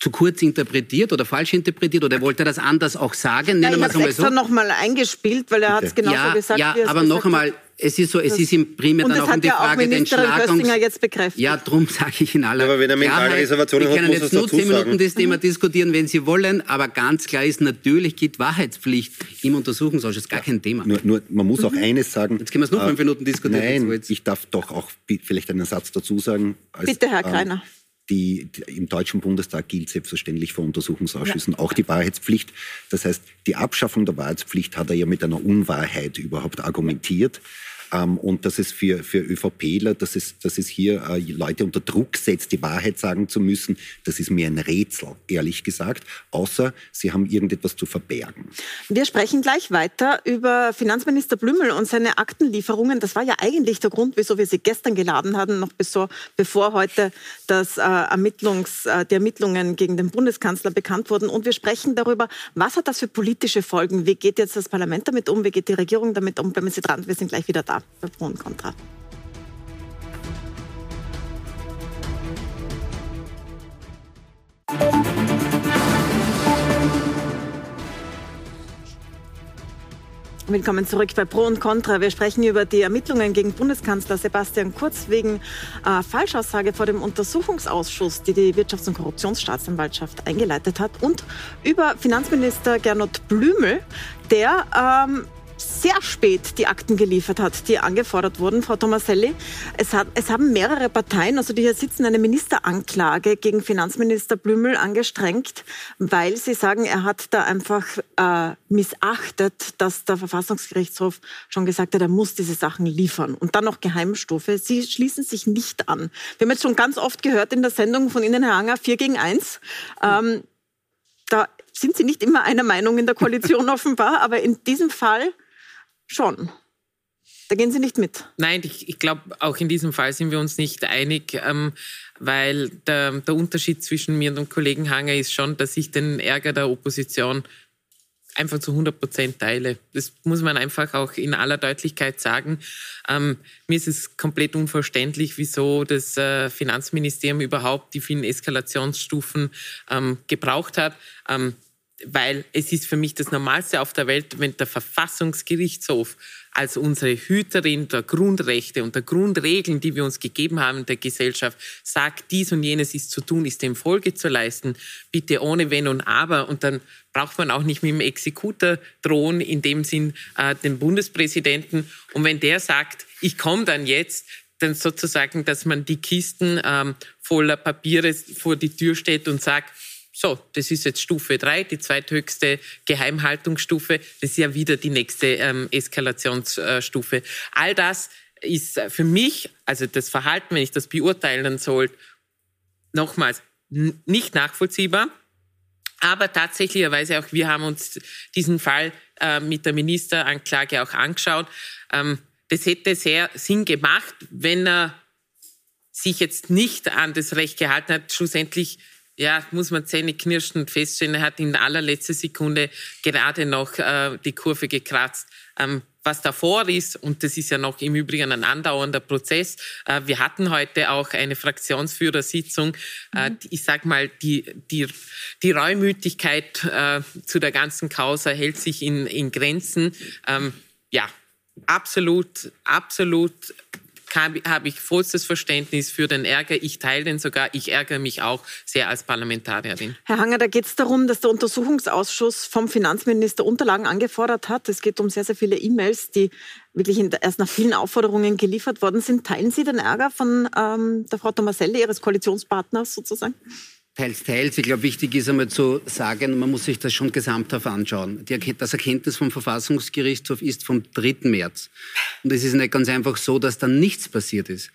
zu kurz interpretiert oder falsch interpretiert oder wollte er das anders auch sagen? Nennen ja, ich habe es extra so. noch mal eingespielt, weil er hat es genauso ja, gesagt. Ja, aber noch einmal, es ist so, es ist im primär dann auch um die Frage der Entschlagung. jetzt bekräftigt. Ja, darum sage ich in aller aber wenn er mentale Reservationen hat, Wir können jetzt nur zehn Minuten das Thema mhm. diskutieren, wenn Sie wollen, aber ganz klar ist, natürlich gibt Wahrheitspflicht im Untersuchungsausschuss, gar kein Thema. Nur, nur man muss auch mhm. eines sagen. Jetzt können wir es noch fünf äh, Minuten diskutieren. Nein, ich darf doch auch vielleicht einen Satz dazu sagen. Als, Bitte, Herr Kreiner. Ähm, die, die, im Deutschen Bundestag gilt selbstverständlich für Untersuchungsausschüssen ja. auch die Wahrheitspflicht. Das heißt, die Abschaffung der Wahrheitspflicht hat er ja mit einer Unwahrheit überhaupt argumentiert. Ähm, und dass es für, für ÖVPler, dass es, dass es hier äh, Leute unter Druck setzt, die Wahrheit sagen zu müssen, das ist mir ein Rätsel, ehrlich gesagt, außer sie haben irgendetwas zu verbergen. Wir sprechen gleich weiter über Finanzminister Blümel und seine Aktenlieferungen. Das war ja eigentlich der Grund, wieso wir sie gestern geladen hatten, noch bevor, heute das, äh, Ermittlungs, äh, die Ermittlungen gegen den Bundeskanzler bekannt wurden. Und wir sprechen darüber, was hat das für politische Folgen? Wie geht jetzt das Parlament damit um? Wie geht die Regierung damit um? Bleiben Sie dran, wir sind gleich wieder da bei Pro und Contra. Willkommen zurück bei Pro und Contra. Wir sprechen über die Ermittlungen gegen Bundeskanzler Sebastian Kurz wegen äh, Falschaussage vor dem Untersuchungsausschuss, die die Wirtschafts- und Korruptionsstaatsanwaltschaft eingeleitet hat, und über Finanzminister Gernot Blümel, der ähm, sehr spät die Akten geliefert hat, die angefordert wurden, Frau Tomaselli. Es, hat, es haben mehrere Parteien, also die hier sitzen, eine Ministeranklage gegen Finanzminister Blümel angestrengt, weil sie sagen, er hat da einfach äh, missachtet, dass der Verfassungsgerichtshof schon gesagt hat, er muss diese Sachen liefern. Und dann noch Geheimstufe. Sie schließen sich nicht an. Wir haben jetzt schon ganz oft gehört in der Sendung von Ihnen, Herr Anger, 4 gegen 1. Ähm, da sind Sie nicht immer einer Meinung in der Koalition (laughs) offenbar, aber in diesem Fall schon. Da gehen Sie nicht mit. Nein, ich, ich glaube, auch in diesem Fall sind wir uns nicht einig, ähm, weil der, der Unterschied zwischen mir und dem Kollegen Hanger ist schon, dass ich den Ärger der Opposition einfach zu 100 Prozent teile. Das muss man einfach auch in aller Deutlichkeit sagen. Ähm, mir ist es komplett unverständlich, wieso das äh, Finanzministerium überhaupt die vielen Eskalationsstufen ähm, gebraucht hat. Weil es ist für mich das Normalste auf der Welt, wenn der Verfassungsgerichtshof als unsere Hüterin der Grundrechte und der Grundregeln, die wir uns gegeben haben in der Gesellschaft, sagt, dies und jenes ist zu tun, ist dem Folge zu leisten, bitte ohne Wenn und Aber. Und dann braucht man auch nicht mit dem Exekutor drohen, in dem Sinn äh, den Bundespräsidenten. Und wenn der sagt, ich komme dann jetzt, dann sozusagen, dass man die Kisten ähm, voller Papiere vor die Tür steht und sagt, so, das ist jetzt Stufe 3, die zweithöchste Geheimhaltungsstufe. Das ist ja wieder die nächste ähm, Eskalationsstufe. All das ist für mich, also das Verhalten, wenn ich das beurteilen soll, nochmals nicht nachvollziehbar. Aber tatsächlicherweise auch wir haben uns diesen Fall äh, mit der Ministeranklage auch angeschaut. Ähm, das hätte sehr Sinn gemacht, wenn er sich jetzt nicht an das Recht gehalten hat, schlussendlich ja, muss man Zähne knirschend feststellen, er hat in allerletzter Sekunde gerade noch äh, die Kurve gekratzt. Ähm, was davor ist, und das ist ja noch im Übrigen ein andauernder Prozess, äh, wir hatten heute auch eine Fraktionsführersitzung. Äh, mhm. Ich sag mal, die, die, die Reumütigkeit äh, zu der ganzen Causa hält sich in, in Grenzen. Ähm, ja, absolut, absolut habe ich vollstes Verständnis für den Ärger. Ich teile den sogar. Ich ärgere mich auch sehr als Parlamentarierin. Herr Hanger, da geht es darum, dass der Untersuchungsausschuss vom Finanzminister Unterlagen angefordert hat. Es geht um sehr, sehr viele E-Mails, die wirklich erst nach vielen Aufforderungen geliefert worden sind. Teilen Sie den Ärger von ähm, der Frau Tomaselli, Ihres Koalitionspartners sozusagen? Teils, teils. Ich glaube, wichtig ist einmal zu sagen, man muss sich das schon gesamthaft anschauen. das Erkenntnis vom Verfassungsgerichtshof ist vom 3. März. Und es ist nicht ganz einfach so, dass dann nichts passiert ist.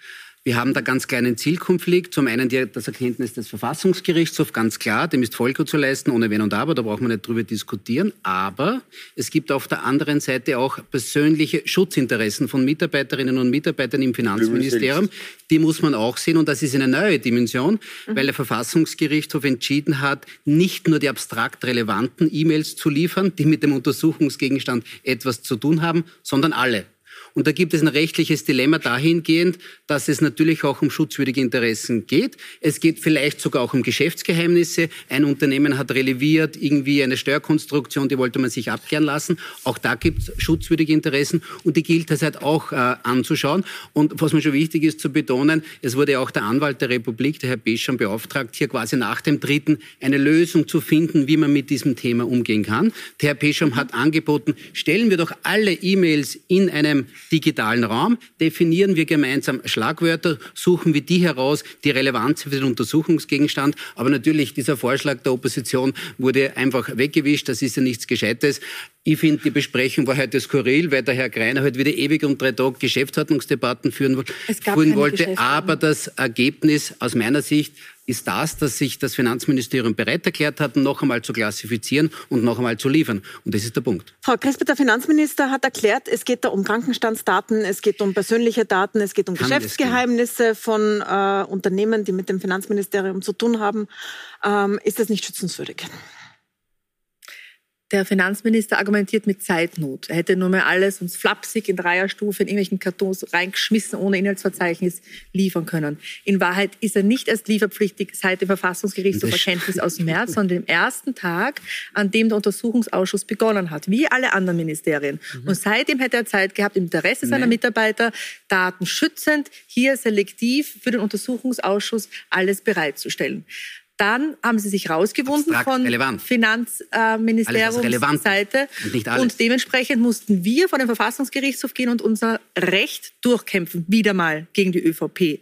Wir haben da ganz kleinen Zielkonflikt. Zum einen die, das Erkenntnis des Verfassungsgerichtshofs, ganz klar, dem ist Folge zu leisten, ohne Wenn und Aber, da braucht man nicht drüber diskutieren. Aber es gibt auf der anderen Seite auch persönliche Schutzinteressen von Mitarbeiterinnen und Mitarbeitern im Finanzministerium. Die muss man auch sehen und das ist eine neue Dimension, mhm. weil der Verfassungsgerichtshof entschieden hat, nicht nur die abstrakt relevanten E-Mails zu liefern, die mit dem Untersuchungsgegenstand etwas zu tun haben, sondern alle. Und da gibt es ein rechtliches Dilemma dahingehend, dass es natürlich auch um schutzwürdige Interessen geht. Es geht vielleicht sogar auch um Geschäftsgeheimnisse. Ein Unternehmen hat releviert irgendwie eine Steuerkonstruktion, die wollte man sich abklären lassen. Auch da gibt es schutzwürdige Interessen und die gilt es halt auch äh, anzuschauen. Und was mir schon wichtig ist zu betonen, es wurde auch der Anwalt der Republik, der Herr Bescham, beauftragt, hier quasi nach dem dritten eine Lösung zu finden, wie man mit diesem Thema umgehen kann. Der Herr Bescham hat angeboten, stellen wir doch alle E-Mails in einem digitalen Raum, definieren wir gemeinsam Schlagwörter, suchen wir die heraus, die relevant sind für den Untersuchungsgegenstand. Aber natürlich, dieser Vorschlag der Opposition wurde einfach weggewischt. Das ist ja nichts Gescheites. Ich finde, die Besprechung war heute skurril, weil der Herr Greiner heute wieder ewig um drei Tage Geschäftsordnungsdebatten führen, führen wollte. Aber das Ergebnis aus meiner Sicht ist das, dass sich das Finanzministerium bereit erklärt hat, noch einmal zu klassifizieren und noch einmal zu liefern. Und das ist der Punkt. Frau Crisper, der Finanzminister hat erklärt, es geht da um Krankenstandsdaten, es geht um persönliche Daten, es geht um Kann Geschäftsgeheimnisse von äh, Unternehmen, die mit dem Finanzministerium zu tun haben. Ähm, ist das nicht schützenswürdig? Der Finanzminister argumentiert mit Zeitnot. Er hätte nur mehr alles uns flapsig in Dreierstufe in irgendwelchen Kartons reingeschmissen, ohne Inhaltsverzeichnis liefern können. In Wahrheit ist er nicht erst lieferpflichtig seit dem Verfassungsgerichtshof Erkenntnis aus März, sondern dem ersten Tag, an dem der Untersuchungsausschuss begonnen hat, wie alle anderen Ministerien. Mhm. Und seitdem hätte er Zeit gehabt, im Interesse seiner nee. Mitarbeiter datenschützend, hier selektiv für den Untersuchungsausschuss alles bereitzustellen. Dann haben sie sich rausgewunden Abstrakt, von relevant. Finanzministeriumsseite. Und, und, dementsprechend mussten wir vor den Verfassungsgerichtshof gehen und unser Recht durchkämpfen, wieder mal gegen die ÖVP.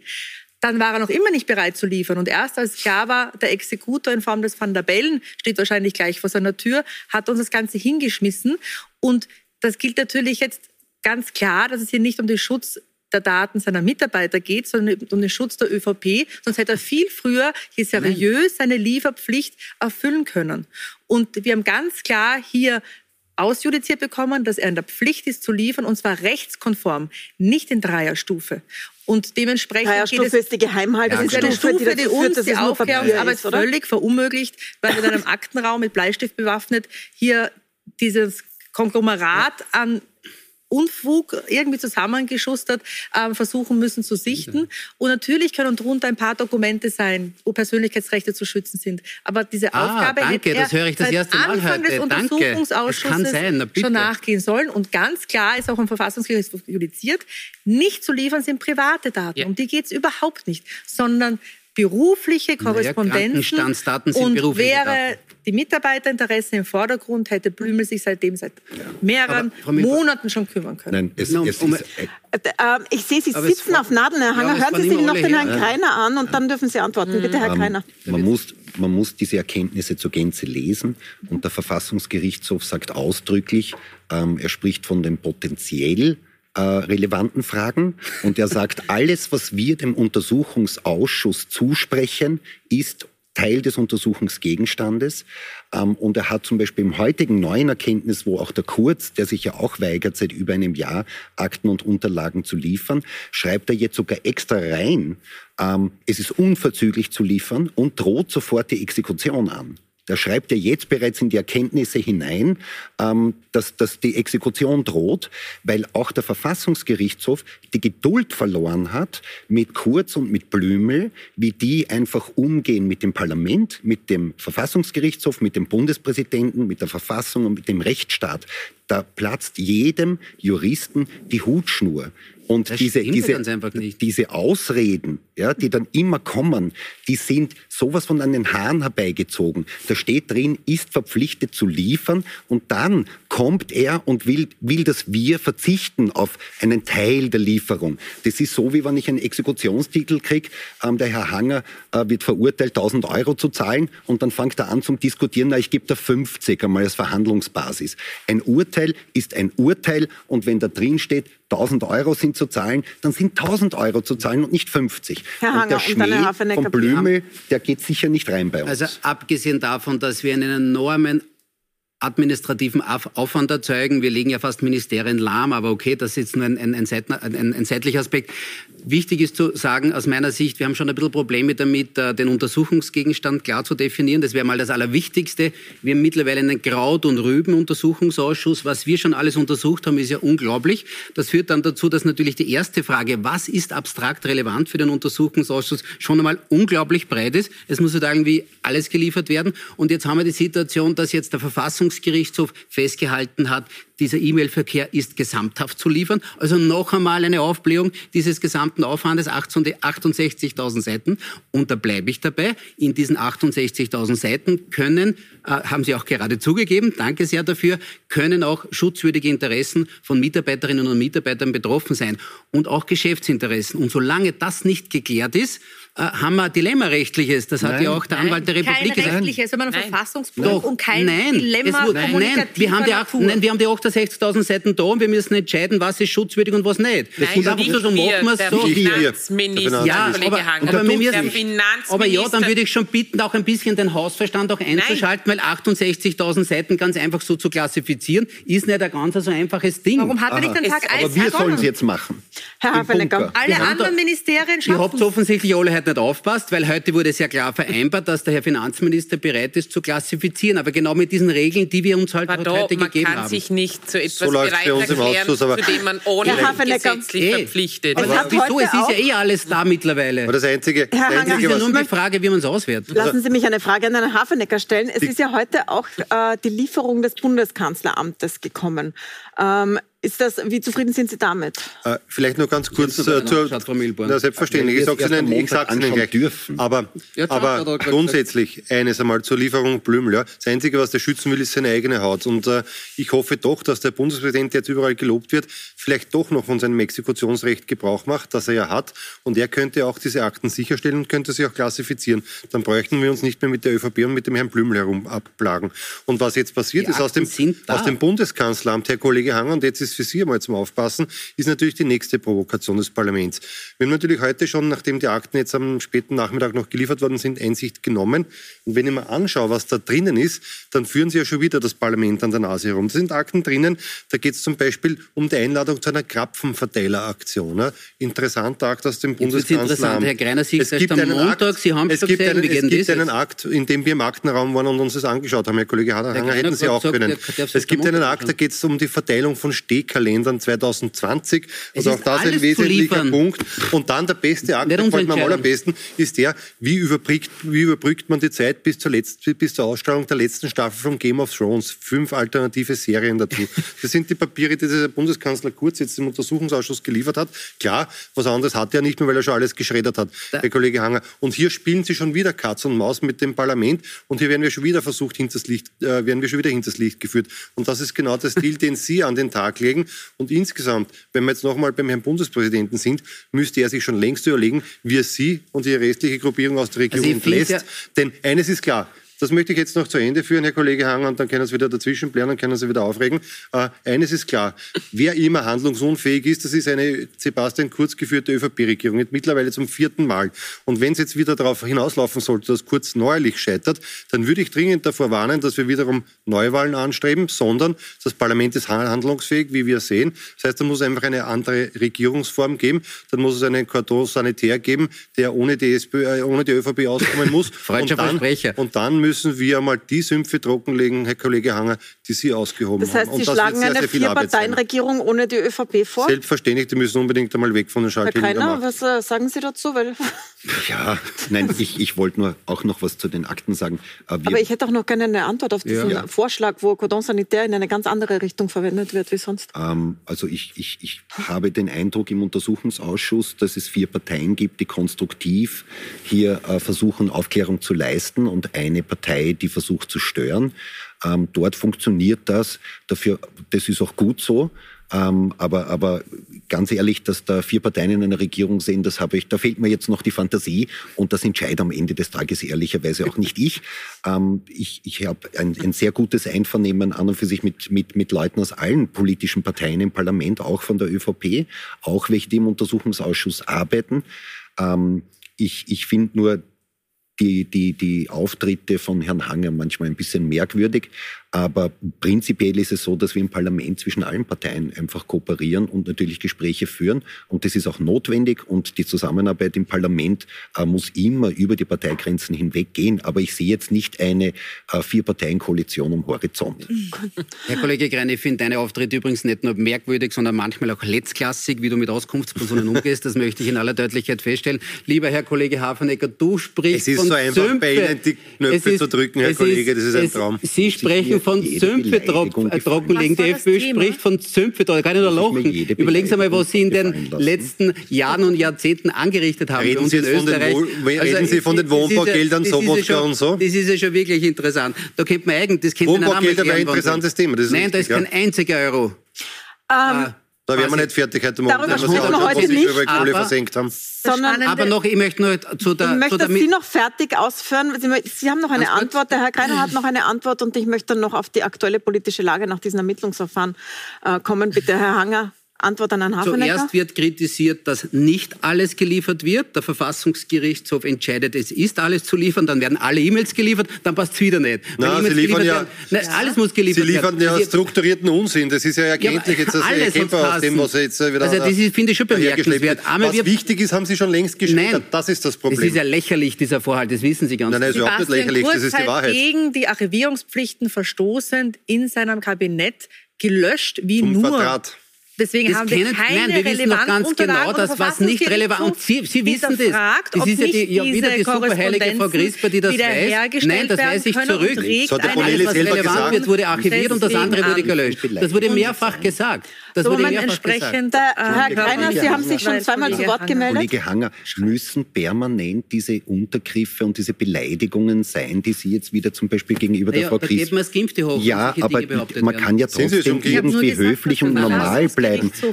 Dann war er noch immer nicht bereit zu liefern. Und erst als klar war, der Exekutor in Form des Van der Bellen steht wahrscheinlich gleich vor seiner Tür, hat uns das Ganze hingeschmissen. Und das gilt natürlich jetzt ganz klar, dass es hier nicht um den Schutz der Daten seiner Mitarbeiter geht, sondern um den Schutz der ÖVP. Sonst hätte er viel früher hier seriös seine Lieferpflicht erfüllen können. Und wir haben ganz klar hier ausjudiziert bekommen, dass er in der Pflicht ist zu liefern, und zwar rechtskonform, nicht in Dreierstufe. Und dementsprechend Dreierstufe geht es, ist die Geheimhaltung. Das ist eine Stufe, die, die uns die Aufklärungsarbeit völlig verunmöglicht, weil wir in einem Aktenraum mit Bleistift bewaffnet hier dieses Konglomerat an Unfug irgendwie zusammengeschustert äh, versuchen müssen zu sichten. Und natürlich können darunter ein paar Dokumente sein, wo Persönlichkeitsrechte zu schützen sind. Aber diese ah, Aufgabe danke, hätte das höre ich das erste Mal Anfang heute. des Untersuchungsausschusses sein, schon nachgehen sollen. Und ganz klar ist auch im Verfassungsgericht judiziert, nicht zu liefern sind private Daten. Ja. Um die geht es überhaupt nicht, sondern berufliche Korrespondenzen naja, und berufliche wäre Daten. die Mitarbeiterinteresse im Vordergrund, hätte Blümel sich seitdem seit mehreren Monaten schon kümmern können. Nein, es, es ist, äh, äh, ich sehe, Sie sitzen auf Nadeln, Herr Hanger. Ja, Hören Sie sich noch den Herrn ja. Kreiner an und dann dürfen Sie antworten. Bitte, Herr ähm, Kreiner. Man muss, man muss diese Erkenntnisse zur Gänze lesen und der Verfassungsgerichtshof sagt ausdrücklich, ähm, er spricht von dem potenziell äh, relevanten Fragen. Und er sagt, (laughs) alles, was wir dem Untersuchungsausschuss zusprechen, ist Teil des Untersuchungsgegenstandes. Ähm, und er hat zum Beispiel im heutigen neuen Erkenntnis, wo auch der Kurz, der sich ja auch weigert, seit über einem Jahr Akten und Unterlagen zu liefern, schreibt er jetzt sogar extra rein, ähm, es ist unverzüglich zu liefern und droht sofort die Exekution an. Da schreibt er jetzt bereits in die Erkenntnisse hinein, ähm, dass, dass die Exekution droht, weil auch der Verfassungsgerichtshof die Geduld verloren hat mit Kurz und mit Blümel, wie die einfach umgehen mit dem Parlament, mit dem Verfassungsgerichtshof, mit dem Bundespräsidenten, mit der Verfassung und mit dem Rechtsstaat. Da platzt jedem Juristen die Hutschnur. Und das diese, diese, diese Ausreden, ja, die dann immer kommen, die sind sowas von an den Haaren herbeigezogen. Da steht drin, ist verpflichtet zu liefern und dann kommt er und will, will, dass wir verzichten auf einen Teil der Lieferung. Das ist so, wie wenn ich einen Exekutionstitel kriege, ähm, der Herr Hanger äh, wird verurteilt, 1000 Euro zu zahlen und dann fängt er an zum Diskutieren, na, ich gebe da 50 einmal als Verhandlungsbasis. Ein Urteil ist ein Urteil und wenn da drin steht, 1000 Euro sind zu zahlen, dann sind 1000 Euro zu zahlen und nicht 50. Herr Hanger, und der Schmäh von Blümel, der geht sicher nicht rein bei uns. Also abgesehen davon, dass wir einen enormen administrativen Aufwand erzeugen. Wir legen ja fast Ministerien lahm, aber okay, das ist jetzt nur ein, ein, ein, ein, seitlicher Aspekt. Wichtig ist zu sagen, aus meiner Sicht, wir haben schon ein bisschen Probleme damit, äh, den Untersuchungsgegenstand klar zu definieren. Das wäre mal das Allerwichtigste. Wir haben mittlerweile einen Kraut- und Rüben-Untersuchungsausschuss. Was wir schon alles untersucht haben, ist ja unglaublich. Das führt dann dazu, dass natürlich die erste Frage, was ist abstrakt relevant für den Untersuchungsausschuss, schon einmal unglaublich breit ist. Es muss halt irgendwie alles geliefert werden. Und jetzt haben wir die Situation, dass jetzt der Verfassungsgerichtshof festgehalten hat, dieser E-Mail-Verkehr ist gesamthaft zu liefern. Also noch einmal eine Aufblähung dieses gesamten Aufwandes, 68.000 Seiten. Und da bleibe ich dabei. In diesen 68.000 Seiten können, äh, haben Sie auch gerade zugegeben, danke sehr dafür, können auch schutzwürdige Interessen von Mitarbeiterinnen und Mitarbeitern betroffen sein und auch Geschäftsinteressen. Und solange das nicht geklärt ist, äh, haben wir Dilemmarechtliches. Das hat ja auch der Anwalt der Republik gesagt. Kein rechtliches, sondern ein Verfassungsbruch und kein nein, Dilemma es, nein, wir haben die, nein, wir haben die 68.000 Seiten da und wir müssen entscheiden, was ist schutzwürdig und was nicht. Nein, und einfach so machen wir es so. Finanzminister, ja, aber, aber, wir müssen, aber ja, dann würde ich schon bitten, auch ein bisschen den Hausverstand auch einzuschalten, nein. weil 68.000 Seiten ganz einfach so zu klassifizieren, ist nicht ein ganz so einfaches Ding. Warum hat er nicht den Tag 1 Aber wir sollen es jetzt machen. Herr Hafernecker. Alle anderen Ministerien schaffen Ihr habt offensichtlich alle heute nicht aufpasst, weil heute wurde sehr klar vereinbart, dass der Herr Finanzminister bereit ist zu klassifizieren. Aber genau mit diesen Regeln, die wir uns halt heute da, gegeben haben. Man kann sich nicht zu etwas so bereit erklären, zu dem man ohne gesetzlich eh. verpflichtet ist. Aber wieso? Es ist ja eh alles da mittlerweile. Aber das Einzige, Herr das Einzige ist ja nur die Frage, wie man es auswertet. Lassen Sie mich eine Frage an Herrn Hafenecker stellen. Es ist ja heute auch äh, die Lieferung des Bundeskanzleramtes gekommen. Ähm, ist das, wie zufrieden sind Sie damit? Äh, vielleicht nur ganz kurz äh, zur, na, selbstverständlich, ich sage es Ihnen, ich sag's Ihnen gleich. Dürfen. Aber, ja, aber grundsätzlich eines einmal zur Lieferung Blümel. Ja. Das Einzige, was der schützen will, ist seine eigene Haut. Und äh, ich hoffe doch, dass der Bundespräsident, der jetzt überall gelobt wird, vielleicht doch noch von seinem Exekutionsrecht Gebrauch macht, das er ja hat. Und er könnte auch diese Akten sicherstellen und könnte sie auch klassifizieren. Dann bräuchten wir uns nicht mehr mit der ÖVP und mit dem Herrn Blümel herum abplagen. Und was jetzt passiert Die ist, aus dem, aus dem Bundeskanzleramt, Herr Kollege Hang, und jetzt ist ist für Sie einmal zum Aufpassen, ist natürlich die nächste Provokation des Parlaments. Wir haben natürlich heute schon, nachdem die Akten jetzt am späten Nachmittag noch geliefert worden sind, Einsicht genommen. Und wenn ich mir anschaue, was da drinnen ist, dann führen Sie ja schon wieder das Parlament an der Nase herum. Da sind Akten drinnen, da geht es zum Beispiel um die Einladung zu einer Krapfenverteileraktion. Ja. Interessanter Akt aus dem Bundeskanzleramt. Herr Greiner, Sie es gibt einen Montag, Akt, Sie haben es gibt einen, es gibt einen Akt, in dem wir im Aktenraum waren und uns das angeschaut haben. Herr Kollege Hader, hätten Sie auch gesagt, können. Es gibt einen Akt, da geht es um die Verteilung von Steg Kalendern 2020. Es also auch das ein wesentlicher Punkt. Und dann der beste Akt, gefällt mir am allerbesten, ist der, wie überbrückt, wie überbrückt man die Zeit bis zur, letzten, bis zur Ausstrahlung der letzten Staffel von Game of Thrones. Fünf alternative Serien dazu. (laughs) Das sind die Papiere, die der Bundeskanzler Kurz jetzt im Untersuchungsausschuss geliefert hat. Klar, was anderes hat er nicht mehr, weil er schon alles geschreddert hat, da. der Kollege Hanger. Und hier spielen sie schon wieder Katz und Maus mit dem Parlament und hier werden wir schon wieder versucht, hinters Licht, äh, werden wir schon wieder hinters Licht geführt. Und das ist genau der Stil, den Sie an den Tag legen. Und insgesamt, wenn wir jetzt nochmal beim Herrn Bundespräsidenten sind, müsste er sich schon längst überlegen, wie er Sie und die restliche Gruppierung aus der Regierung also entlässt. Ja Denn eines ist klar, das möchte ich jetzt noch zu Ende führen, Herr Kollege Hang, und dann können Sie wieder dazwischen blären und können Sie wieder aufregen. Äh, eines ist klar, wer immer handlungsunfähig ist, das ist eine Sebastian Kurz geführte ÖVP-Regierung, mittlerweile zum vierten Mal. Und wenn es jetzt wieder darauf hinauslaufen sollte, dass Kurz neuerlich scheitert, dann würde ich dringend davor warnen, dass wir wiederum Neuwahlen anstreben, sondern das Parlament ist handlungsfähig, wie wir sehen. Das heißt, da muss es einfach eine andere Regierungsform geben. Dann muss es einen Cordon sanitär geben, der ohne die, SPÖ, äh, ohne die ÖVP auskommen muss. (laughs) und, dann, und dann müssen müssen wir einmal die Sümpfe trockenlegen, Herr Kollege Hanger, die Sie ausgehoben haben. Das heißt, Sie schlagen sehr, eine Vierparteienregierung ohne die ÖVP vor? Selbstverständlich, die müssen unbedingt einmal weg von den Kreiner, was äh, sagen Sie dazu? Weil (laughs) ja, nein, ich, ich wollte nur auch noch was zu den Akten sagen. Äh, wir Aber ich hätte auch noch gerne eine Antwort auf diesen ja. Vorschlag, wo Cordon Sanitaire in eine ganz andere Richtung verwendet wird wie sonst. Ähm, also ich, ich, ich habe den Eindruck im Untersuchungsausschuss, dass es vier Parteien gibt, die konstruktiv hier äh, versuchen, Aufklärung zu leisten und eine Partei, die versucht zu stören. Ähm, dort funktioniert das. Dafür, das ist auch gut so. Ähm, aber, aber ganz ehrlich, dass da vier Parteien in einer Regierung sind, das habe ich, da fehlt mir jetzt noch die Fantasie und das entscheidet am Ende des Tages ehrlicherweise auch nicht ich. Ähm, ich ich habe ein, ein sehr gutes Einvernehmen an und für sich mit, mit, mit Leuten aus allen politischen Parteien im Parlament, auch von der ÖVP, auch welche, die im Untersuchungsausschuss arbeiten. Ähm, ich ich finde nur, die, die, die Auftritte von Herrn Hanger manchmal ein bisschen merkwürdig. Aber prinzipiell ist es so, dass wir im Parlament zwischen allen Parteien einfach kooperieren und natürlich Gespräche führen. Und das ist auch notwendig. Und die Zusammenarbeit im Parlament äh, muss immer über die Parteigrenzen hinweg gehen. Aber ich sehe jetzt nicht eine äh, Vier-Parteien-Koalition am Horizont. (laughs) Herr Kollege Grein, ich finde deine Auftritte übrigens nicht nur merkwürdig, sondern manchmal auch letztklassig, wie du mit Auskunftspersonen umgehst. Das möchte ich in aller Deutlichkeit feststellen. Lieber Herr Kollege Hafenecker, du sprichst von Es ist so einfach, Zümpfe. bei Ihnen die Knöpfe zu drücken, Herr Kollege. Das ist ein Traum. Sie sprechen von Sümpfe trockenlegen. Die FPÖ spricht von Sümpfe, da kann ich nur lachen. Überlegen Sie mal, was Sie in den letzten Jahren und Jahrzehnten angerichtet haben. Reden Sie, jetzt von den, reden also, Sie von den Wohnbaugeldern, Sobotka und so? Das ist ja schon wirklich interessant. Da könnte man eigentlich, das Wohnbaugelder wäre ein interessantes Thema. Nein, da ist kein einziger Euro. Ähm, ah. Da wären wir nicht fertig heute Morgen, Darüber sprechen wir heute nicht, über Kohle versenkt haben. Sondern aber noch, ich möchte nur zu der... Ich möchte, dass Sie noch fertig ausführen. Sie, Sie haben noch eine Ganz Antwort, der Herr Greiner hat noch eine Antwort und ich möchte dann noch auf die aktuelle politische Lage nach diesem Ermittlungsverfahren äh, kommen. Bitte, Herr Hanger. Antwort an Herrn Hafenecker? Zuerst wird kritisiert, dass nicht alles geliefert wird. Der Verfassungsgerichtshof entscheidet, es ist alles zu liefern. Dann werden alle E-Mails geliefert, dann passt es wieder nicht. Nein, Sie liefern ja, werden, nein, alles muss geliefert werden. Sie liefern werden. ja strukturierten Unsinn. Das ist ja erkenntlich ja, jetzt das erkennbar aus dem, was jetzt äh, wieder Also das ist, finde ich schon bemerkenswert. was wir, wichtig ist, haben Sie schon längst geschildert. Das ist das Problem. Das ist ja lächerlich, dieser Vorhalt. Das wissen Sie ganz genau. Nein, nein, ist überhaupt nicht lächerlich. Das ist die Wahrheit. gegen die Archivierungspflichten verstoßend in seinem Kabinett gelöscht wie Zum nur Vertrat. Deswegen das haben wir keine nein, wir wissen doch ganz genau, dass was nicht relevant und Sie, Sie wissen das. Das ist ja, die, ja wieder die superheilige Frau Grisper, die das weiß. Nein, das weiß ich zurück. So Alles, was relevant gesagt. wird, wurde archiviert und das andere wurde gelöscht. Das wurde mehrfach gesagt. Das wurde mehrfach entsprechend, gesagt. Herr Greiner, Sie haben sich schon zweimal zu Wort gemeldet. Kollege Hanger, müssen permanent diese Untergriffe und diese Beleidigungen sein, die Sie jetzt wieder zum Beispiel gegenüber der Frau Grisper... Ja, aber man kann ja trotzdem irgendwie höflich und normal bleiben.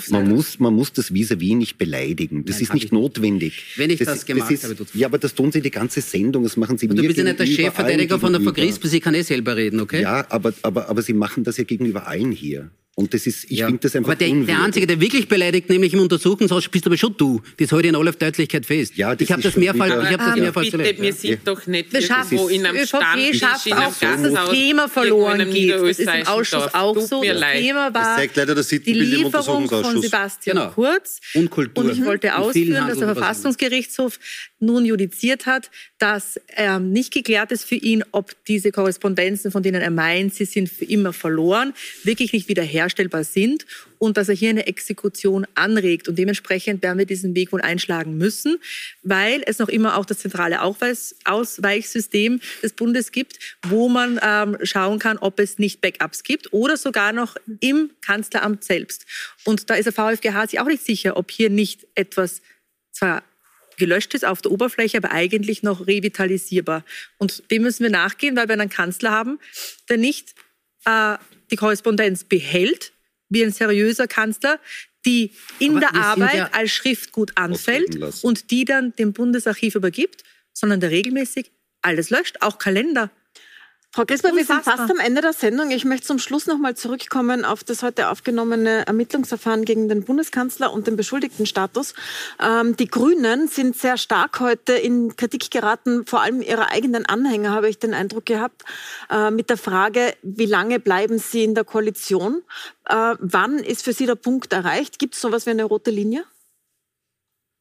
Man muss, man muss das vis-à-vis nicht beleidigen. Das Nein, ist nicht ich notwendig. Wenn ich das, das gemacht das ist, habe, Ja, aber das tun Sie die ganze Sendung. Das machen Sie aber mir Du bist ja nicht der Chefverteidiger von der Frau Grispe. Sie kann eh selber reden, okay? Ja, aber, aber, aber Sie machen das ja gegenüber allen hier. Und das ist, ich ja. finde das einfach Aber der, der, Einzige, der wirklich beleidigt, nämlich im Untersuchungsausschuss, bist aber schon du. Das heute in aller Deutlichkeit fest. Ja, das ich habe das mehrfach, ich hab das mehrfach bitte, erlebt. Wir sind doch nicht wir irgendwo in einem Stand, schafft auch, dass das Thema verloren geht. Das ist im Ausschuss auch so. Das leid. Thema war das leider das die Lieferung von Sebastian genau. Kurz. Und Kultur. Und ich wollte ausführen, dass der Verfassungsgerichtshof nun judiziert hat, dass ähm, nicht geklärt ist für ihn, ob diese Korrespondenzen, von denen er meint, sie sind für immer verloren, wirklich nicht wiederherstellbar sind und dass er hier eine Exekution anregt. Und dementsprechend werden wir diesen Weg wohl einschlagen müssen, weil es noch immer auch das zentrale Ausweichsystem des Bundes gibt, wo man ähm, schauen kann, ob es nicht Backups gibt oder sogar noch im Kanzleramt selbst. Und da ist der VfGH sich auch nicht sicher, ob hier nicht etwas zwar gelöscht ist auf der Oberfläche, aber eigentlich noch revitalisierbar. Und dem müssen wir nachgehen, weil wir einen Kanzler haben, der nicht äh, die Korrespondenz behält, wie ein seriöser Kanzler, die in aber der Arbeit ja als Schriftgut anfällt und die dann dem Bundesarchiv übergibt, sondern der regelmäßig alles löscht, auch Kalender. Frau Grisper, wir sind fast am Ende der Sendung. Ich möchte zum Schluss noch mal zurückkommen auf das heute aufgenommene Ermittlungsverfahren gegen den Bundeskanzler und den Beschuldigtenstatus. Ähm, die Grünen sind sehr stark heute in Kritik geraten, vor allem ihrer eigenen Anhänger, habe ich den Eindruck gehabt, äh, mit der Frage, wie lange bleiben sie in der Koalition? Äh, wann ist für Sie der Punkt erreicht? Gibt es sowas wie eine rote Linie?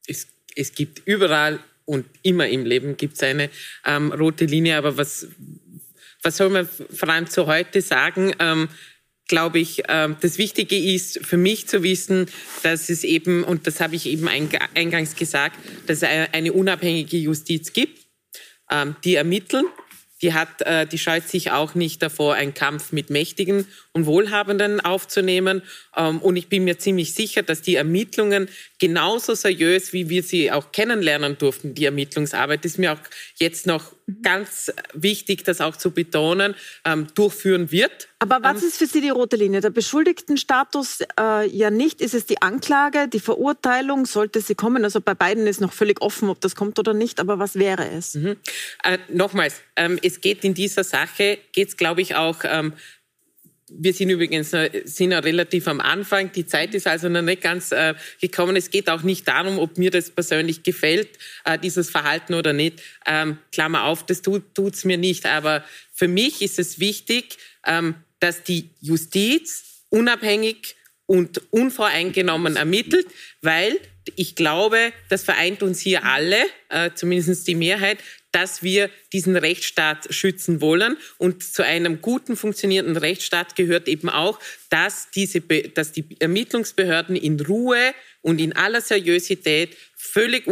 Es, es gibt überall und immer im Leben gibt es eine ähm, rote Linie, aber was was soll man vor allem zu heute sagen? Ähm, glaube ich, ähm, das Wichtige ist für mich zu wissen, dass es eben, und das habe ich eben eingangs gesagt, dass es eine unabhängige Justiz gibt, ähm, die ermitteln. Die, hat, äh, die scheut sich auch nicht davor, einen Kampf mit Mächtigen und Wohlhabenden aufzunehmen. Ähm, und ich bin mir ziemlich sicher, dass die Ermittlungen genauso seriös, wie wir sie auch kennenlernen durften, die Ermittlungsarbeit, ist mir auch jetzt noch ganz wichtig, das auch zu betonen, ähm, durchführen wird. Aber was ähm, ist für Sie die rote Linie? Der Beschuldigtenstatus äh, ja nicht. Ist es die Anklage, die Verurteilung? Sollte sie kommen? Also bei beiden ist noch völlig offen, ob das kommt oder nicht. Aber was wäre es? Mhm. Äh, nochmals, ähm, es geht in dieser Sache, geht es glaube ich auch ähm, wir sind übrigens äh, sind ja relativ am Anfang. Die Zeit ist also noch nicht ganz äh, gekommen. Es geht auch nicht darum, ob mir das persönlich gefällt, äh, dieses Verhalten oder nicht. Ähm, Klammer auf, das tut es mir nicht. Aber für mich ist es wichtig, ähm, dass die Justiz unabhängig und unvoreingenommen ermittelt, weil ich glaube, das vereint uns hier alle, äh, zumindest die Mehrheit, dass wir diesen Rechtsstaat schützen wollen. Und zu einem guten, funktionierenden Rechtsstaat gehört eben auch, dass, diese, dass die Ermittlungsbehörden in Ruhe und in aller Seriosität völlig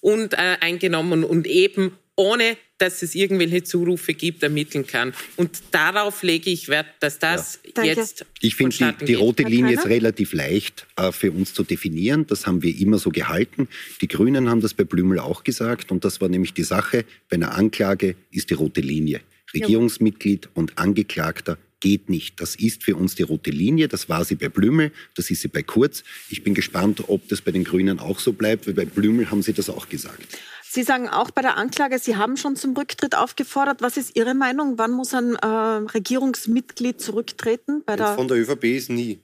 uneingenommen und eben ohne dass es irgendwelche Zurufe gibt, ermitteln kann. Und darauf lege ich Wert, dass das ja. jetzt. Ich finde die, die rote Linie ist relativ leicht äh, für uns zu definieren. Das haben wir immer so gehalten. Die Grünen haben das bei Blümel auch gesagt. Und das war nämlich die Sache. Bei einer Anklage ist die rote Linie. Regierungsmitglied und Angeklagter geht nicht. Das ist für uns die rote Linie. Das war sie bei Blümel, das ist sie bei Kurz. Ich bin gespannt, ob das bei den Grünen auch so bleibt, weil bei Blümel haben sie das auch gesagt. Sie sagen auch bei der Anklage, Sie haben schon zum Rücktritt aufgefordert. Was ist Ihre Meinung? Wann muss ein äh, Regierungsmitglied zurücktreten? Bei der Von der ÖVP ist nie.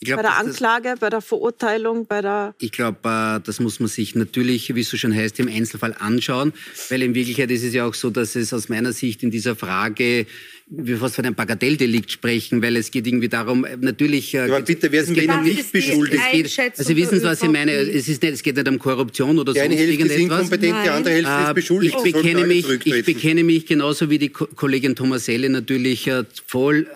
Glaub, bei der Anklage, bei der Verurteilung, bei der. Ich glaube, äh, das muss man sich natürlich, wie es so schön heißt, im Einzelfall anschauen, weil in Wirklichkeit ist es ja auch so, dass es aus meiner Sicht in dieser Frage wir fast von einem Bagatelldelikt sprechen, weil es geht irgendwie darum, äh, natürlich... Äh, aber bitte, wer sind denen nicht beschuldigt? Geht, also wissen Sie, was ich meine? Es, ist nicht, es geht nicht um Korruption oder so. Die eine Hälfte ist inkompetent, die andere Hälfte ist äh, beschuldigt. Ich bekenne, mich, ich bekenne mich genauso wie die Kollegin Tomaselli natürlich voll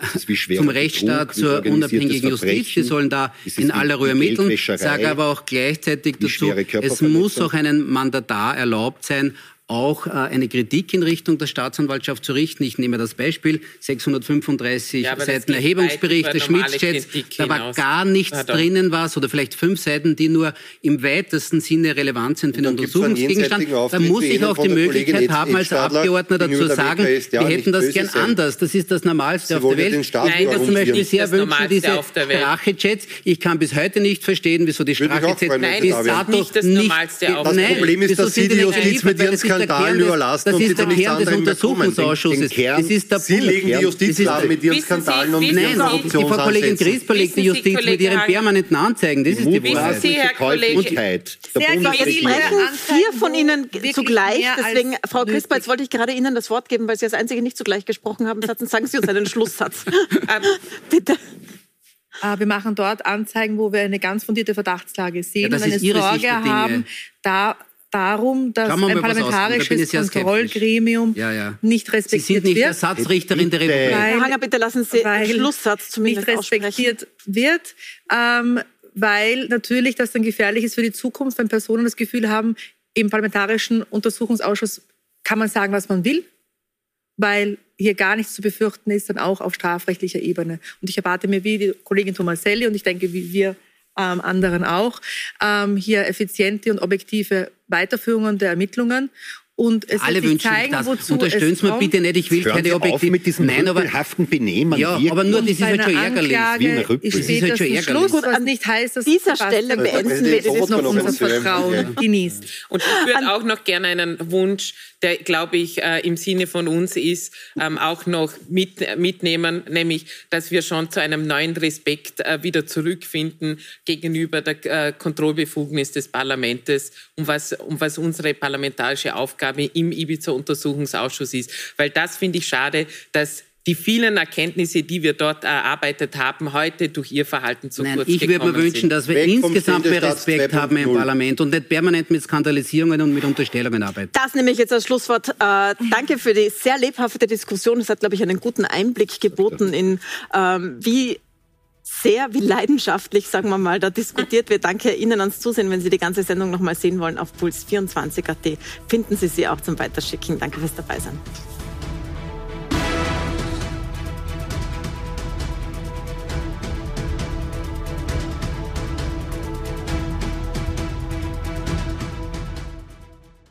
zum Rechtsstaat, zur unabhängigen Justiz. Sie sollen da in aller Ruhe ermitteln. Sage aber auch gleichzeitig dazu, es muss auch einem Mandatar erlaubt sein, auch äh, eine Kritik in Richtung der Staatsanwaltschaft zu richten. Ich nehme das Beispiel, 635 ja, Seiten Erhebungsbericht des Schmidt-Chats, da war gar nichts Pardon. drinnen was, oder vielleicht fünf Seiten, die nur im weitesten Sinne relevant sind für den Untersuchungsgegenstand. Da muss ich auch die Möglichkeit haben, als Abgeordneter zu sagen, wir hätten das gern sein. anders. Das ist das Normalste auf der Welt. Nein, das möchte ich sehr wünschen, diese Sprache-Chats. Ich kann bis heute nicht verstehen, wieso die Sprache-Chats bis dato nicht... Das Problem ist, dass Sie die Justiz mit Ihren Skandalen überlassen das ist der Kern des Untersuchungsausschusses. Das ist der Sie legen die Justiz lahm mit Ihren Skandalen und Nein, die Frau Kollegin Grisper legt die Justiz mit ihren permanenten Anzeigen. Das ist die Wahrheit. Sie, Herr Kollege, vier von Ihnen zugleich. Deswegen, Frau Grisper, jetzt wollte ich gerade Ihnen das Wort geben, weil Sie als Einzige nicht zugleich gesprochen haben. Sagen Sie uns einen Schlusssatz. (laughs) Ähm, bitte. Äh, wir machen dort Anzeigen, wo wir eine ganz fundierte Verdachtslage sehen ja, und eine Sorge haben, da darum, dass ein parlamentarisches da Kontrollgremium ja, ja. nicht respektiert Sie sind nicht wird. Ersatzrichterin der Republik. Herr Hanger, bitte lassen Sie den Schlusssatz zumindest nicht respektiert wird, ähm, weil natürlich das dann gefährlich ist für die Zukunft, wenn Personen das Gefühl haben, im parlamentarischen Untersuchungsausschuss kann man sagen, was man will, weil hier gar nichts zu befürchten ist, dann auch auf strafrechtlicher Ebene. Und ich erwarte mir wie die Kollegin Tomaselli und ich denke, wie wir ähm, anderen auch, ähm, hier effiziente und objektive Weiterführungen der Ermittlungen. Und es Alle wünschen zeigen, das. Unterstützen Sie mir bitte nicht, ich will Hören keine objektiven... mit diesem Nein, aber, Benehmen. Ja, aber nur, das ist halt schon ärgerlich. Wie ein Rüppel. Das ist halt schon ärgerlich. Schluss, was nicht heißt, dass dieser Stelle beenden wir das noch unser Vertrauen (laughs) genießt. Und ich würde auch noch gerne einen Wunsch der, glaube ich, äh, im Sinne von uns ist, ähm, auch noch mit, mitnehmen, nämlich, dass wir schon zu einem neuen Respekt äh, wieder zurückfinden gegenüber der äh, Kontrollbefugnis des Parlaments, um was, um was unsere parlamentarische Aufgabe im Ibiza-Untersuchungsausschuss ist. Weil das finde ich schade, dass die vielen Erkenntnisse, die wir dort erarbeitet haben, heute durch Ihr Verhalten zu Nein, kurz ich würde mir wünschen, dass wir Weg insgesamt mehr Respekt haben im Parlament und nicht permanent mit Skandalisierungen und mit Unterstellungen arbeiten. Das nehme ich jetzt als Schlusswort. Äh, danke für die sehr lebhafte Diskussion. Es hat, glaube ich, einen guten Einblick geboten in, ähm, wie sehr, wie leidenschaftlich, sagen wir mal, da diskutiert wird. Danke Ihnen ans Zusehen. Wenn Sie die ganze Sendung noch mal sehen wollen, auf Puls24.at finden Sie sie auch zum Weiterschicken. Danke fürs Dabeisein.